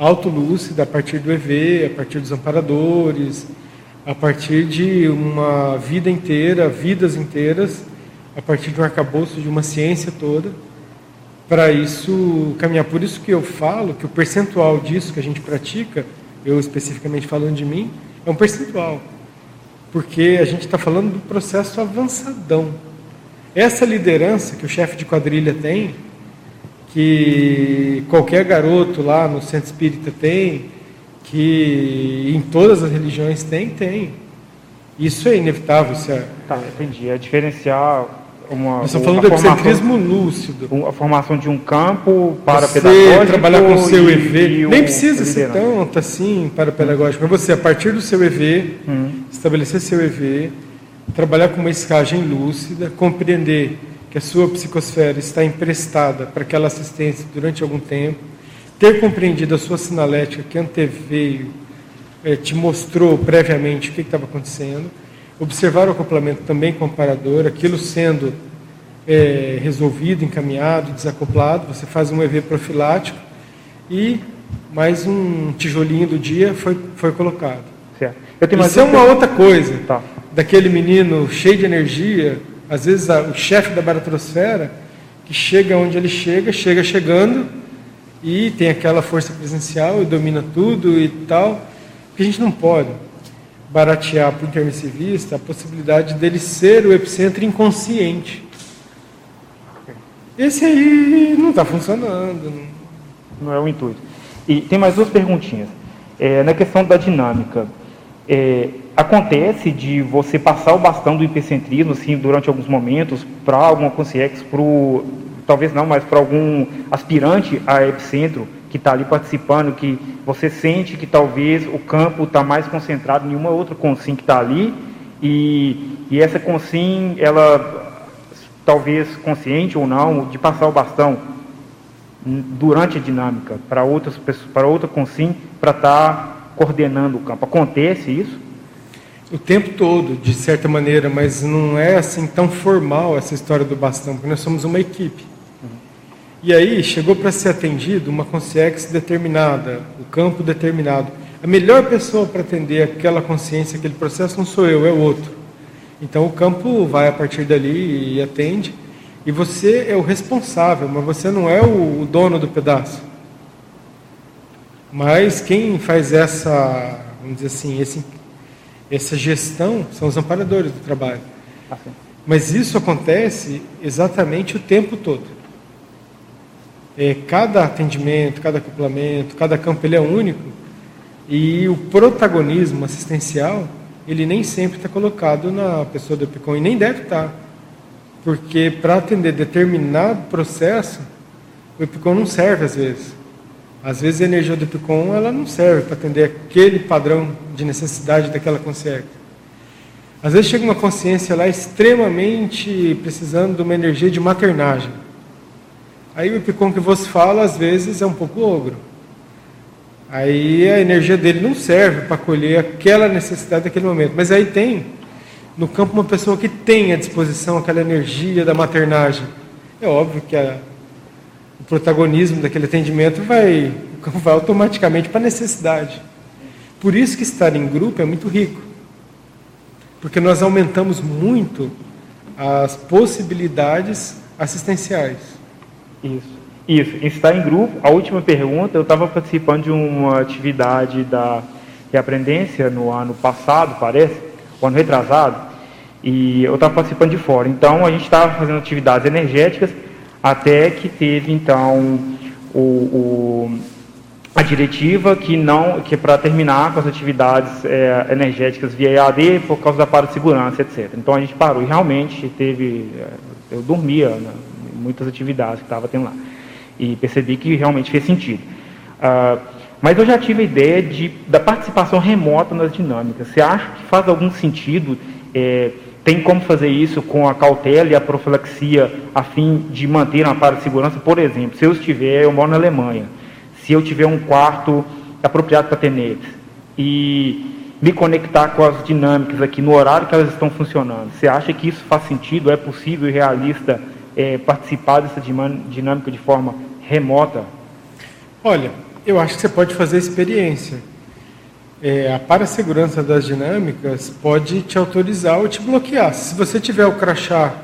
autolúcida a partir do EV, a partir dos amparadores, a partir de uma vida inteira, vidas inteiras, a partir de um arcabouço de uma ciência toda, para isso caminhar. Por isso que eu falo que o percentual disso que a gente pratica, eu especificamente falando de mim, é um percentual. Porque a gente está falando do processo avançadão. Essa liderança que o chefe de quadrilha tem, que qualquer garoto lá no centro espírita tem, que em todas as religiões tem, tem. Isso é inevitável. Isso é... Tá, entendi. É diferenciar uma Nós estamos falando do epicentrismo lúcido. A formação de um campo para você pedagógico. trabalhar com o seu EV. Nem precisa ser tanto assim para pedagógico. Mas você, a partir do seu EV, Hum. estabelecer seu EV, trabalhar com uma escagem lúcida, compreender que a sua psicosfera está emprestada para aquela assistência durante algum tempo, ter compreendido a sua sinalética que anteveio, eh, te mostrou previamente o que estava acontecendo, observar o acoplamento também comparador, aquilo sendo eh, resolvido, encaminhado, desacoplado, você faz um EV profilático e mais um tijolinho do dia foi, foi colocado. Certo. Eu tenho Isso é uma outra coisa. Tá. Daquele menino cheio de energia, às vezes a- o chefe da baratrosfera, que chega onde ele chega, chega chegando e tem aquela força presencial e domina tudo e tal. Porque a gente não pode baratear para o intermissivista a possibilidade dele ser o epicentro inconsciente. Esse aí não está funcionando. não- é o intuito. E tem mais duas perguntinhas. É, na questão da dinâmica, é, acontece de você passar o bastão do hipercentrismo assim, durante alguns momentos para alguma consciência, pro, talvez não, mas para algum aspirante a epicentro que está ali participando, que você sente que talvez o campo está mais concentrado em uma outra consim que está ali, e, e essa consim, ela talvez consciente ou não, de passar o bastão durante a dinâmica para outras para outra consim, para estar coordenando o campo. Acontece isso? O tempo todo, de certa maneira, mas não é assim tão formal essa história do bastão, porque nós somos uma equipe. E aí chegou para ser atendido uma consciência determinada, o campo determinado. A melhor pessoa para atender aquela consciência, aquele processo, não sou eu, é o outro. Então o campo vai a partir dali e atende, e você é o responsável, mas você não é o dono do pedaço. Mas quem faz essa, vamos dizer assim, esse, essa gestão são os amparadores do trabalho. Assim. Mas isso acontece exatamente o tempo todo. É, cada atendimento, cada acoplamento, cada campo ele é único e o protagonismo assistencial ele nem sempre está colocado na pessoa do EPICOM e nem deve estar. Porque para atender determinado processo, o EPICOM não serve às vezes. Às vezes a energia do EPICOM ela não serve para atender aquele padrão de necessidade daquela consciência. Às vezes chega uma consciência lá extremamente precisando de uma energia de maternagem. Aí o Epicom que você fala, às vezes, é um pouco ogro. Aí a energia dele não serve para colher aquela necessidade daquele momento. Mas aí tem no campo uma pessoa que tem à disposição aquela energia da maternagem. É óbvio que a, protagonismo daquele atendimento vai, [laughs] vai automaticamente para a necessidade. Por isso que estar em grupo é muito rico. Porque nós aumentamos muito as possibilidades assistenciais. Isso. Isso. Estar em grupo, a última pergunta, eu estava participando de uma atividade da reaprendência no ano passado, parece, o ano retrasado, e eu estava participando de fora. Então, a gente estava fazendo atividades energéticas, até que teve, então, o, o- a diretiva que não que para terminar com as atividades é, energéticas via EAD por causa da para de segurança, etc. Então, a gente parou e realmente teve... é, Eu dormia né, muitas atividades que estava tendo lá. E percebi que realmente fez sentido. Ah, mas eu já tive a ideia de, da participação remota nas dinâmicas. Você acha que faz algum sentido? é, tem como fazer isso com a cautela e a profilaxia a fim de manter uma para de segurança? Por exemplo, se eu estiver, eu moro na Alemanha, se eu tiver um quarto apropriado para tenetes e me conectar com as dinâmicas aqui no horário que elas estão funcionando, você acha que isso faz sentido? É possível e realista é, participar dessa dinâmica de forma remota? Olha, eu acho que você pode fazer experiência. É, a para-segurança das dinâmicas pode te autorizar ou te bloquear. Se você tiver o crachá,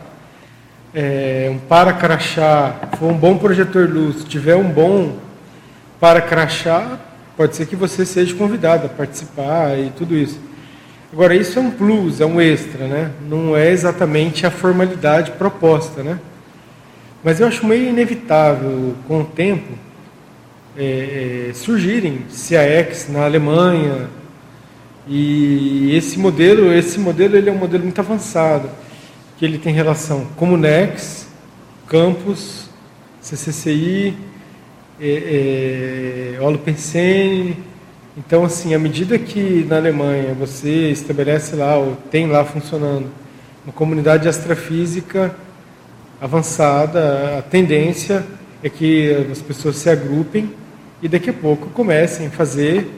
é, um para-crachá, for um bom projetor luz, tiver um bom para-crachá, pode ser que você seja convidado a participar e tudo isso. Agora, isso é um plus, é um extra, né? Não é exatamente a formalidade proposta, né? Mas eu acho meio inevitável, com o tempo, é, é, surgirem CAEX na Alemanha e esse modelo esse modelo ele é um modelo muito avançado que ele tem relação Comunex, Campus, CCCI, é, é. Então, assim, à medida que na Alemanha você estabelece lá, ou tem lá funcionando, uma comunidade astrafísica avançada, a tendência é que as pessoas se agrupem e daqui a pouco comecem a fazer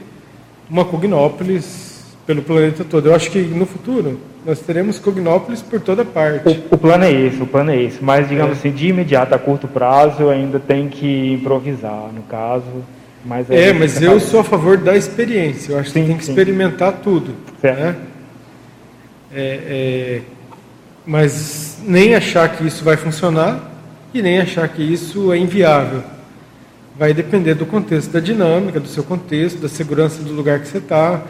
uma Cognópolis pelo planeta todo. Eu acho que no futuro nós teremos Cognópolis por toda parte. O, o plano é esse, o plano é esse. Mas, digamos é. assim, de imediato, a curto prazo, ainda tem que improvisar, no caso. Mas é, mas eu sou a favor da experiência. Eu acho sim, que tem que sim. experimentar tudo. Certo. Né? É, é, mas nem achar que isso vai funcionar e nem achar que isso é inviável. Vai depender do contexto, da dinâmica, do seu contexto, da segurança do lugar que você está,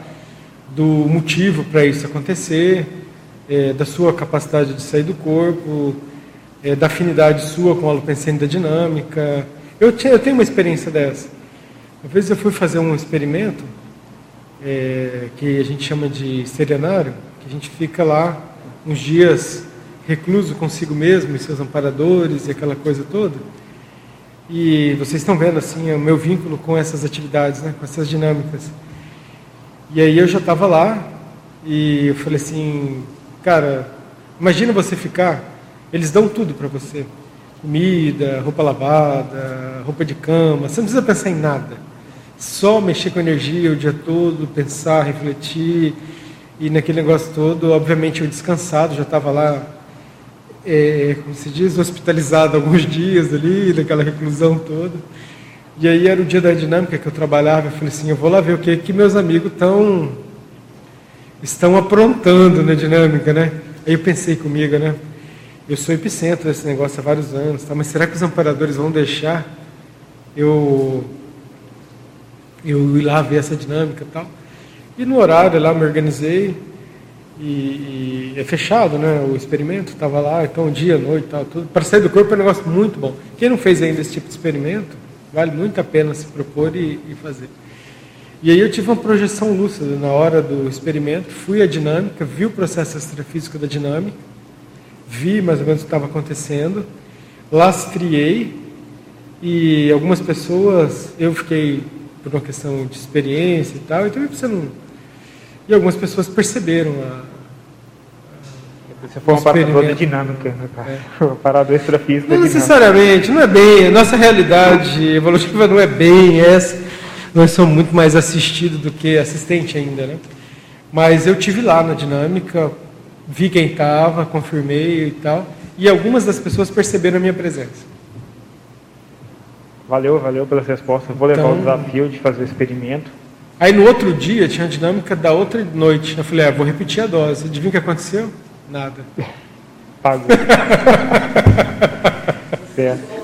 do motivo para isso acontecer, é, da sua capacidade de sair do corpo, é, da afinidade sua com a alopensene da dinâmica. Eu, tinha, eu tenho uma experiência dessa. Uma vez eu fui fazer um experimento é, que a gente chama de serenário, que a gente fica lá uns dias recluso consigo mesmo e seus amparadores e aquela coisa toda. E vocês estão vendo assim o meu vínculo com essas atividades, né, com essas dinâmicas. E aí eu já estava lá e eu falei assim, cara, imagina você ficar, eles dão tudo para você. Comida, roupa lavada, roupa de cama, você não precisa pensar em nada. Só mexer com energia o dia todo, pensar, refletir. E naquele negócio todo, obviamente eu descansado, já estava lá é, como se diz, hospitalizado alguns dias ali, daquela reclusão toda. E aí era o dia da dinâmica que eu trabalhava, eu falei assim, eu vou lá ver o que que meus amigos estão estão aprontando na dinâmica, né? Aí eu pensei comigo, né? Eu sou epicentro desse negócio há vários anos, tá? mas será que os amparadores vão deixar eu eu ir lá ver essa dinâmica e tal? E no horário lá me organizei, e, e, é fechado, né? O experimento estava lá, então dia, noite, tal, tudo. Para sair do corpo é um negócio muito bom. Quem não fez ainda esse tipo de experimento, vale muito a pena se propor e, e fazer. E aí eu tive uma projeção lúcida na hora do experimento, fui à dinâmica, vi o processo extrafísico da dinâmica, vi mais ou menos o que estava acontecendo, lastreei e algumas pessoas, eu fiquei por uma questão de experiência e tal, então você não e algumas pessoas perceberam a. Você foi um parador de dinâmica, né, cara? É. [laughs] Um parador extrafísico. Não necessariamente, não é bem. A nossa realidade evolutiva não é bem essa. Nós somos muito mais assistidos do que assistente ainda, né? Mas eu tive lá na dinâmica, vi quem estava, confirmei e tal. E algumas das pessoas perceberam a minha presença. Valeu, valeu pelas respostas. Vou levar então, o desafio de fazer o experimento. Aí no outro dia tinha a dinâmica da outra noite. Eu falei, ah, vou repetir a dose. Adivinha o que aconteceu? Nada. [laughs] Pagou. [laughs] certo.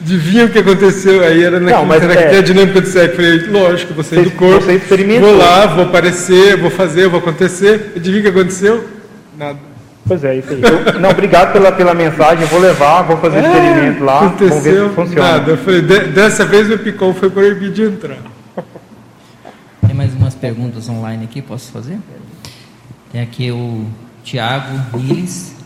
Adivinha o que aconteceu? Aí era Não, era é... a dinâmica do sexo. Falei, lógico, sair do corpo. Você vou lá, vou aparecer, vou fazer, vou acontecer. Adivinha o que aconteceu? Nada. Pois é, isso aí. Eu, não, obrigado pela, pela mensagem, vou levar, vou fazer o é, experimento lá, aconteceu, vamos ver se funciona. Nada. Eu falei, dessa vez o picão foi proibido de entrar mais umas perguntas online aqui, posso fazer? Tem aqui o Tiago Riles.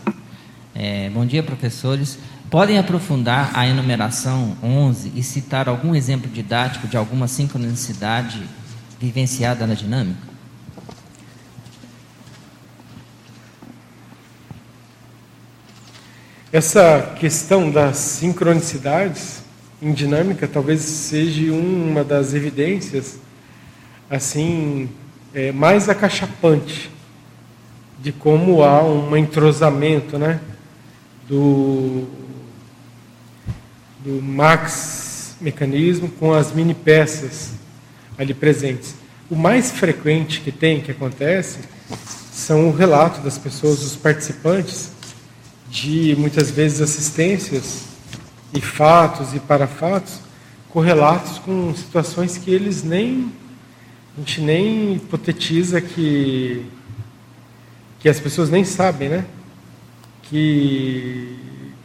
É, bom dia, professores. Podem aprofundar a enumeração 11 e citar algum exemplo didático de alguma sincronicidade vivenciada na dinâmica? Essa questão das sincronicidades em dinâmica talvez seja uma das evidências assim é, mais acachapante de como há um entrosamento né, do, do max mecanismo com as mini peças ali presentes. O mais frequente que tem, que acontece, são o relato das pessoas, dos participantes, de muitas vezes assistências e fatos e parafatos correlatos com situações que eles nem a gente nem hipotetiza que, que as pessoas nem sabem, né? Que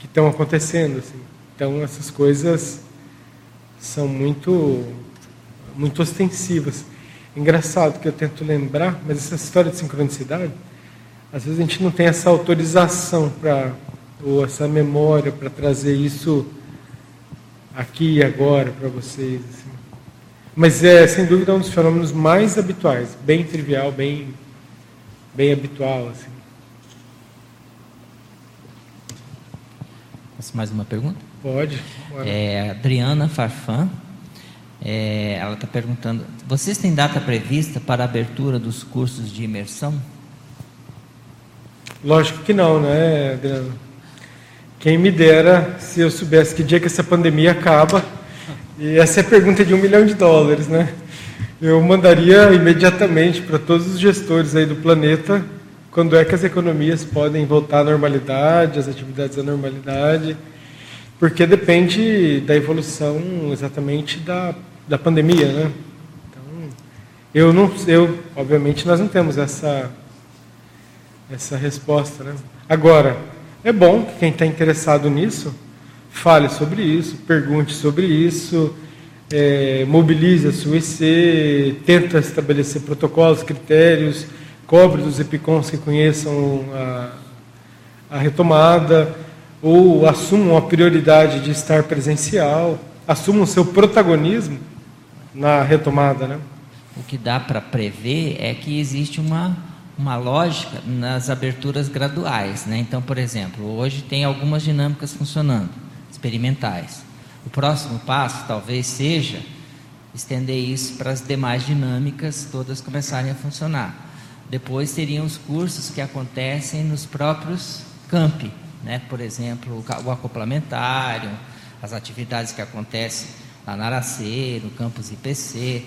estão acontecendo. Assim. Então, essas coisas são muito, muito ostensivas. Engraçado que eu tento lembrar, mas essa história de sincronicidade, às vezes a gente não tem essa autorização para ou essa memória para trazer isso aqui e agora para vocês. Assim. Mas é, sem dúvida, um dos fenômenos mais habituais, bem trivial, bem, bem habitual. Assim. Mais uma pergunta? Pode. É, Adriana Farfan, é, ela está perguntando: vocês têm data prevista para a abertura dos cursos de imersão? Lógico que não, né, Adriana? Quem me dera se eu soubesse que dia que essa pandemia acaba. E essa é a pergunta de um milhão de dólares, né? Eu mandaria imediatamente para todos os gestores aí do planeta quando é que as economias podem voltar à normalidade, as atividades à normalidade, porque depende da evolução exatamente da, da pandemia, né? Então, eu não, eu, obviamente, nós não temos essa essa resposta, né? Agora, é bom que quem está interessado nisso fale sobre isso, pergunte sobre isso, é, mobilize a sua IC, tenta estabelecer protocolos, critérios, cobre dos EPICONs que conheçam a, a retomada, ou assumam a prioridade de estar presencial, assumam seu protagonismo na retomada. Né? O que dá para prever é que existe uma uma lógica nas aberturas graduais. Né? Então, por exemplo, hoje tem algumas dinâmicas funcionando, experimentais. O próximo passo talvez seja estender isso para as demais dinâmicas todas começarem a funcionar. Depois seriam os cursos que acontecem nos próprios campi, né? por exemplo, o acoplamentário, as atividades que acontecem lá na Araceiro, no campus IPC,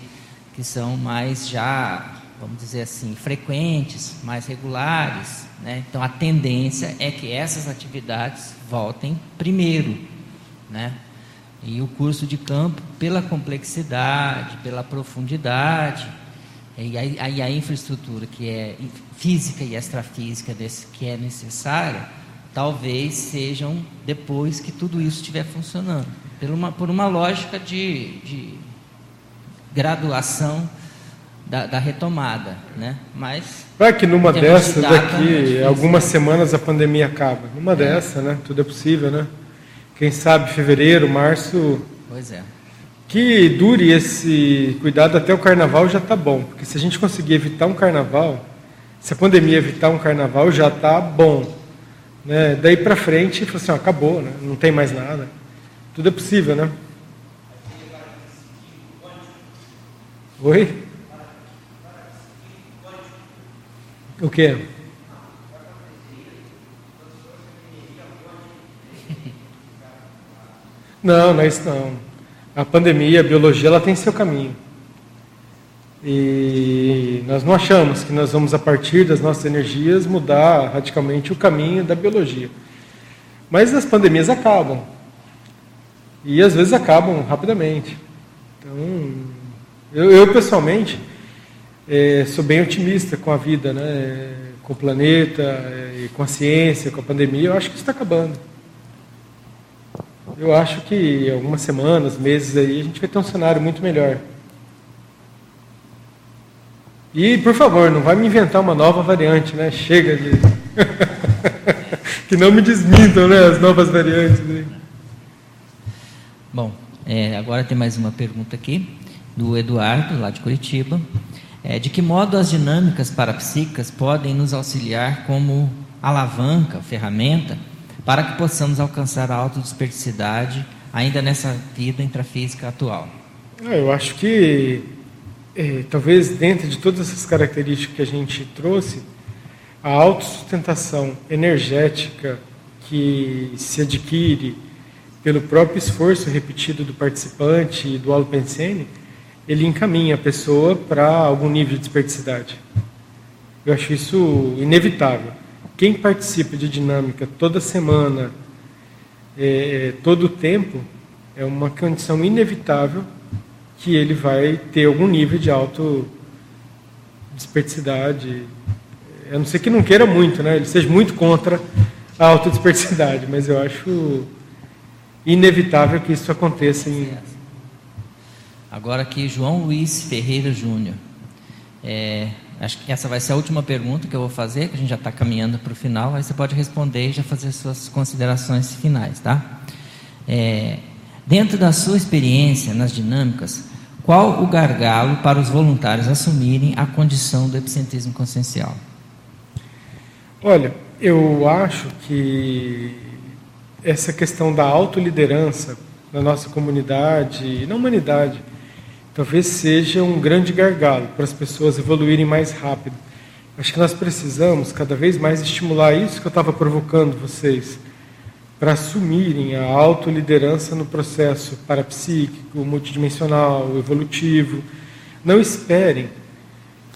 que são mais já vamos dizer assim, frequentes, mais regulares. Né? Então, a tendência é que essas atividades voltem primeiro. Né? E o curso de campo, pela complexidade, pela profundidade, e a, a, a infraestrutura que é física e extrafísica desse, que é necessária, talvez sejam depois que tudo isso estiver funcionando. Por uma, por uma lógica de, de graduação da, da retomada, né? Mas vai que numa dessa de daqui é algumas semanas a pandemia acaba. Numa é. dessa, né? Tudo é possível, né? Quem sabe fevereiro, março. Pois é. Que dure esse cuidado até o carnaval já está bom, porque se a gente conseguir evitar um carnaval, se a pandemia evitar um carnaval já está bom, né? Daí para frente, assim, ó, acabou, né? Não tem mais nada. Tudo é possível, né? Oi? O quê? Não, não é isso não. A pandemia, a biologia, ela tem seu caminho. E nós não achamos que nós vamos, a partir das nossas energias, mudar radicalmente o caminho da biologia. Mas as pandemias acabam. E às vezes acabam rapidamente. Então, eu, eu pessoalmente, é, sou bem otimista com a vida, né? com o planeta, é, com a ciência, com a pandemia. Eu acho que está acabando. Eu acho que algumas semanas, meses aí, a gente vai ter um cenário muito melhor. E, por favor, não vai me inventar uma nova variante, né? Chega de. [laughs] que não me desmintam, né? As novas variantes. Aí. Bom, é, agora tem mais uma pergunta aqui, do Eduardo, lá de Curitiba. É, de que modo as dinâmicas parapsíquicas podem nos auxiliar como alavanca, ferramenta, para que possamos alcançar a autodesperticidade ainda nessa vida intrafísica atual? Ah, eu acho que, é, talvez dentro de todas essas características que a gente trouxe, a autossustentação energética que se adquire pelo próprio esforço repetido do participante e do alopensene, ele encaminha a pessoa para algum nível de desperticidade. Eu acho isso inevitável. Quem participa de dinâmica toda semana, é, é todo o tempo, é uma condição inevitável que ele vai ter algum nível de auto desperticidade. A não ser que não queira muito, né? Ele seja muito contra a autodesperticidade, mas eu acho inevitável que isso aconteça em Agora aqui, João Luiz Ferreira Júnior. É, Acho que essa vai ser a última pergunta que eu vou fazer, que a gente já está caminhando para o final. Aí você pode responder e já fazer suas considerações finais, tá? É, dentro da sua experiência nas dinâmicas, qual o gargalo para os voluntários assumirem a condição do epicentrismo consciencial? Olha, eu acho que essa questão da autoliderança na nossa comunidade e na humanidade talvez seja um grande gargalo para as pessoas evoluírem mais rápido. Acho que nós precisamos cada vez mais estimular isso que eu estava provocando vocês, para assumirem a autoliderança no processo parapsíquico, multidimensional, evolutivo. Não esperem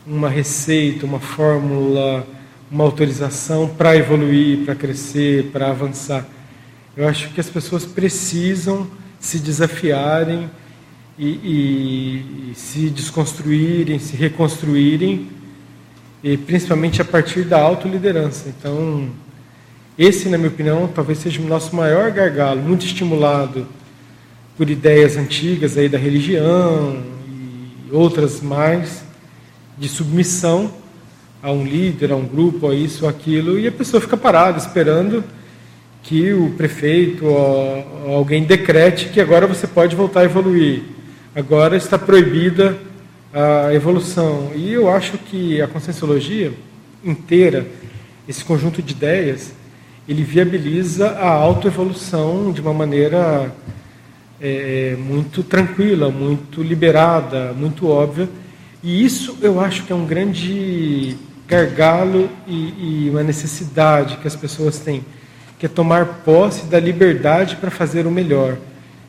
uma receita, uma fórmula, uma autorização para evoluir, para crescer, para avançar. Eu acho que as pessoas precisam se desafiarem e, e, se desconstruírem, se reconstruírem, e principalmente a partir da autoliderança. Então, esse, na minha opinião, talvez seja o nosso maior gargalo, muito estimulado por ideias antigas aí da religião e outras mais, de submissão a um líder, a um grupo, a isso, ou aquilo, e a pessoa fica parada esperando que o prefeito ou alguém decrete que agora você pode voltar a evoluir. Agora está proibida a evolução. E eu acho que a conscienciologia inteira, esse conjunto de ideias, ele viabiliza a autoevolução de uma maneira é, muito tranquila, muito liberada, muito óbvia. E isso eu acho que é um grande gargalo e, e uma necessidade que as pessoas têm que é tomar posse da liberdade para fazer o melhor,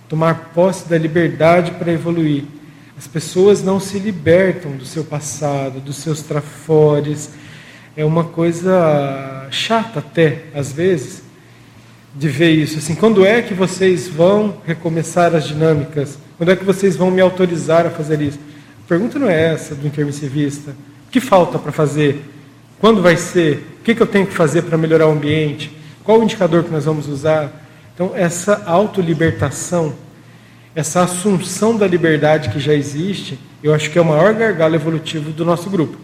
tomar posse da liberdade para evoluir. As pessoas não se libertam do seu passado, dos seus trafores. É uma coisa chata até, às vezes, de ver isso. Assim, quando é que vocês vão recomeçar as dinâmicas? Quando é que vocês vão me autorizar a fazer isso? A pergunta não é essa do intermissivista. O que falta para fazer? Quando vai ser? O que, que eu tenho que fazer para melhorar o ambiente? Qual o indicador que nós vamos usar? Então, essa autolibertação, essa assunção da liberdade que já existe, eu acho que é o maior gargalo evolutivo do nosso grupo.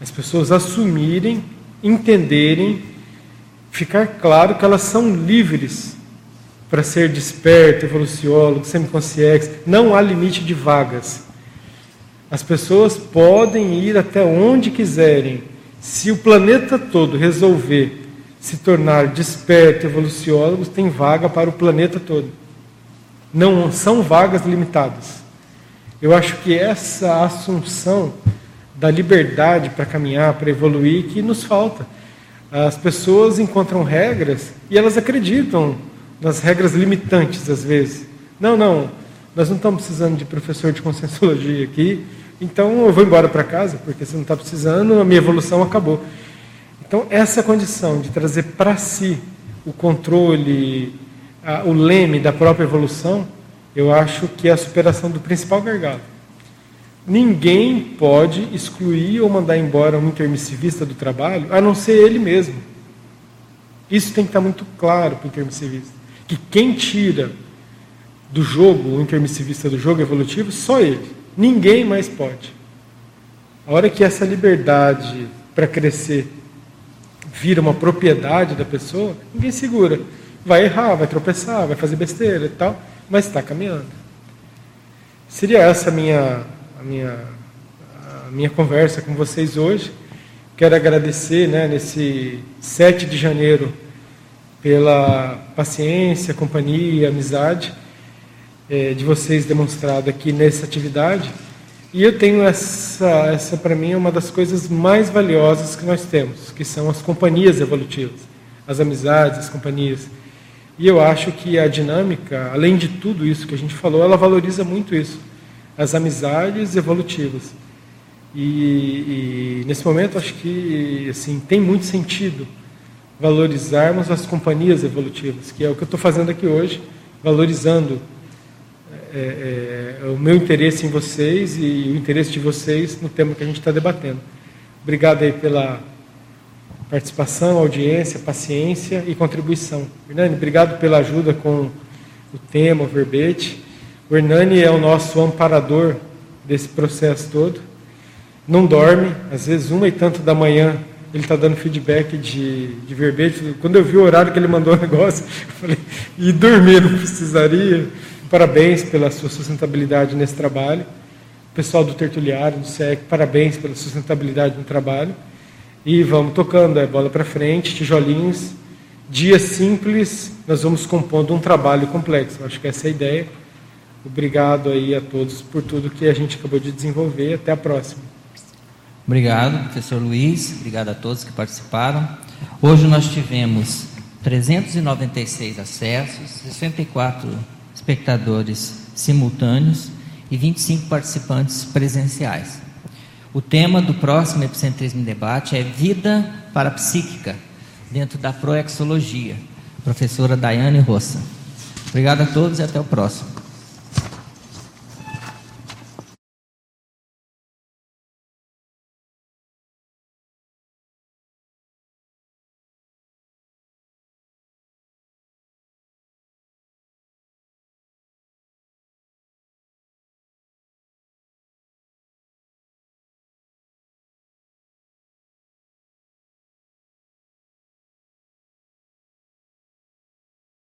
As pessoas assumirem, entenderem, ficar claro que elas são livres para ser desperto, evoluciólogo, semiconsciência. Não há limite de vagas. As pessoas podem ir até onde quiserem. Se o planeta todo resolver se tornar desperto, evoluciólogos, tem vaga para o planeta todo. Não são vagas limitadas. Eu acho que essa assunção da liberdade para caminhar, para evoluir, que nos falta. As pessoas encontram regras e elas acreditam nas regras limitantes, às vezes. Não, não, nós não estamos precisando de professor de conscienciologia aqui, então eu vou embora para casa, porque você não está precisando, a minha evolução acabou. Então, essa condição de trazer para si o controle, a, o leme da própria evolução, eu acho que é a superação do principal gargalo. Ninguém pode excluir ou mandar embora um intermissivista do trabalho, a não ser ele mesmo. Isso tem que estar muito claro para o intermissivista. Que quem tira do jogo, o intermissivista do jogo evolutivo, só ele. Ninguém mais pode. A hora que essa liberdade para crescer vira uma propriedade da pessoa, ninguém segura. Vai errar, vai tropeçar, vai fazer besteira e tal, mas está caminhando. Seria essa a minha, a minha, a minha conversa com vocês hoje. Quero agradecer né, nesse 7 de janeiro pela paciência, companhia, amizade é, de vocês demonstrado aqui nessa atividade. E eu tenho essa, essa para mim é uma das coisas mais valiosas que nós temos, que são as companhias evolutivas, as amizades, as companhias. E eu acho que a dinâmica, além de tudo isso que a gente falou, ela valoriza muito isso, as amizades evolutivas. E, e nesse momento acho que assim tem muito sentido valorizarmos as companhias evolutivas, que é o que eu estou fazendo aqui hoje, valorizando é, é, o meu interesse em vocês e o interesse de vocês no tema que a gente está debatendo. Obrigado aí pela participação, audiência, paciência e contribuição. Hernani, obrigado pela ajuda com o tema, o verbete. O Hernani é o nosso amparador desse processo todo. não dorme, às vezes uma e tanto da manhã ele está dando feedback de, de verbete. Quando eu vi o horário que ele mandou o [laughs] negócio, eu falei, e dormir não precisaria. Parabéns pela sua sustentabilidade nesse trabalho. Pessoal do Tertuliário, do SEC, parabéns pela sustentabilidade no trabalho. E vamos tocando, é bola para frente, tijolinhos. Dia simples, nós vamos compondo um trabalho complexo. Acho que essa é a ideia. Obrigado aí a todos por tudo que a gente acabou de desenvolver. Até a próxima. Obrigado, professor Luiz. Obrigado a todos que participaram. Hoje nós tivemos 396 acessos, 64 espectadores simultâneos e 25 participantes presenciais. O tema do próximo Epicentrismo Debate é Vida Parapsíquica, dentro da Proexologia. Professora Daiane Roça. Obrigado a todos e até o próximo.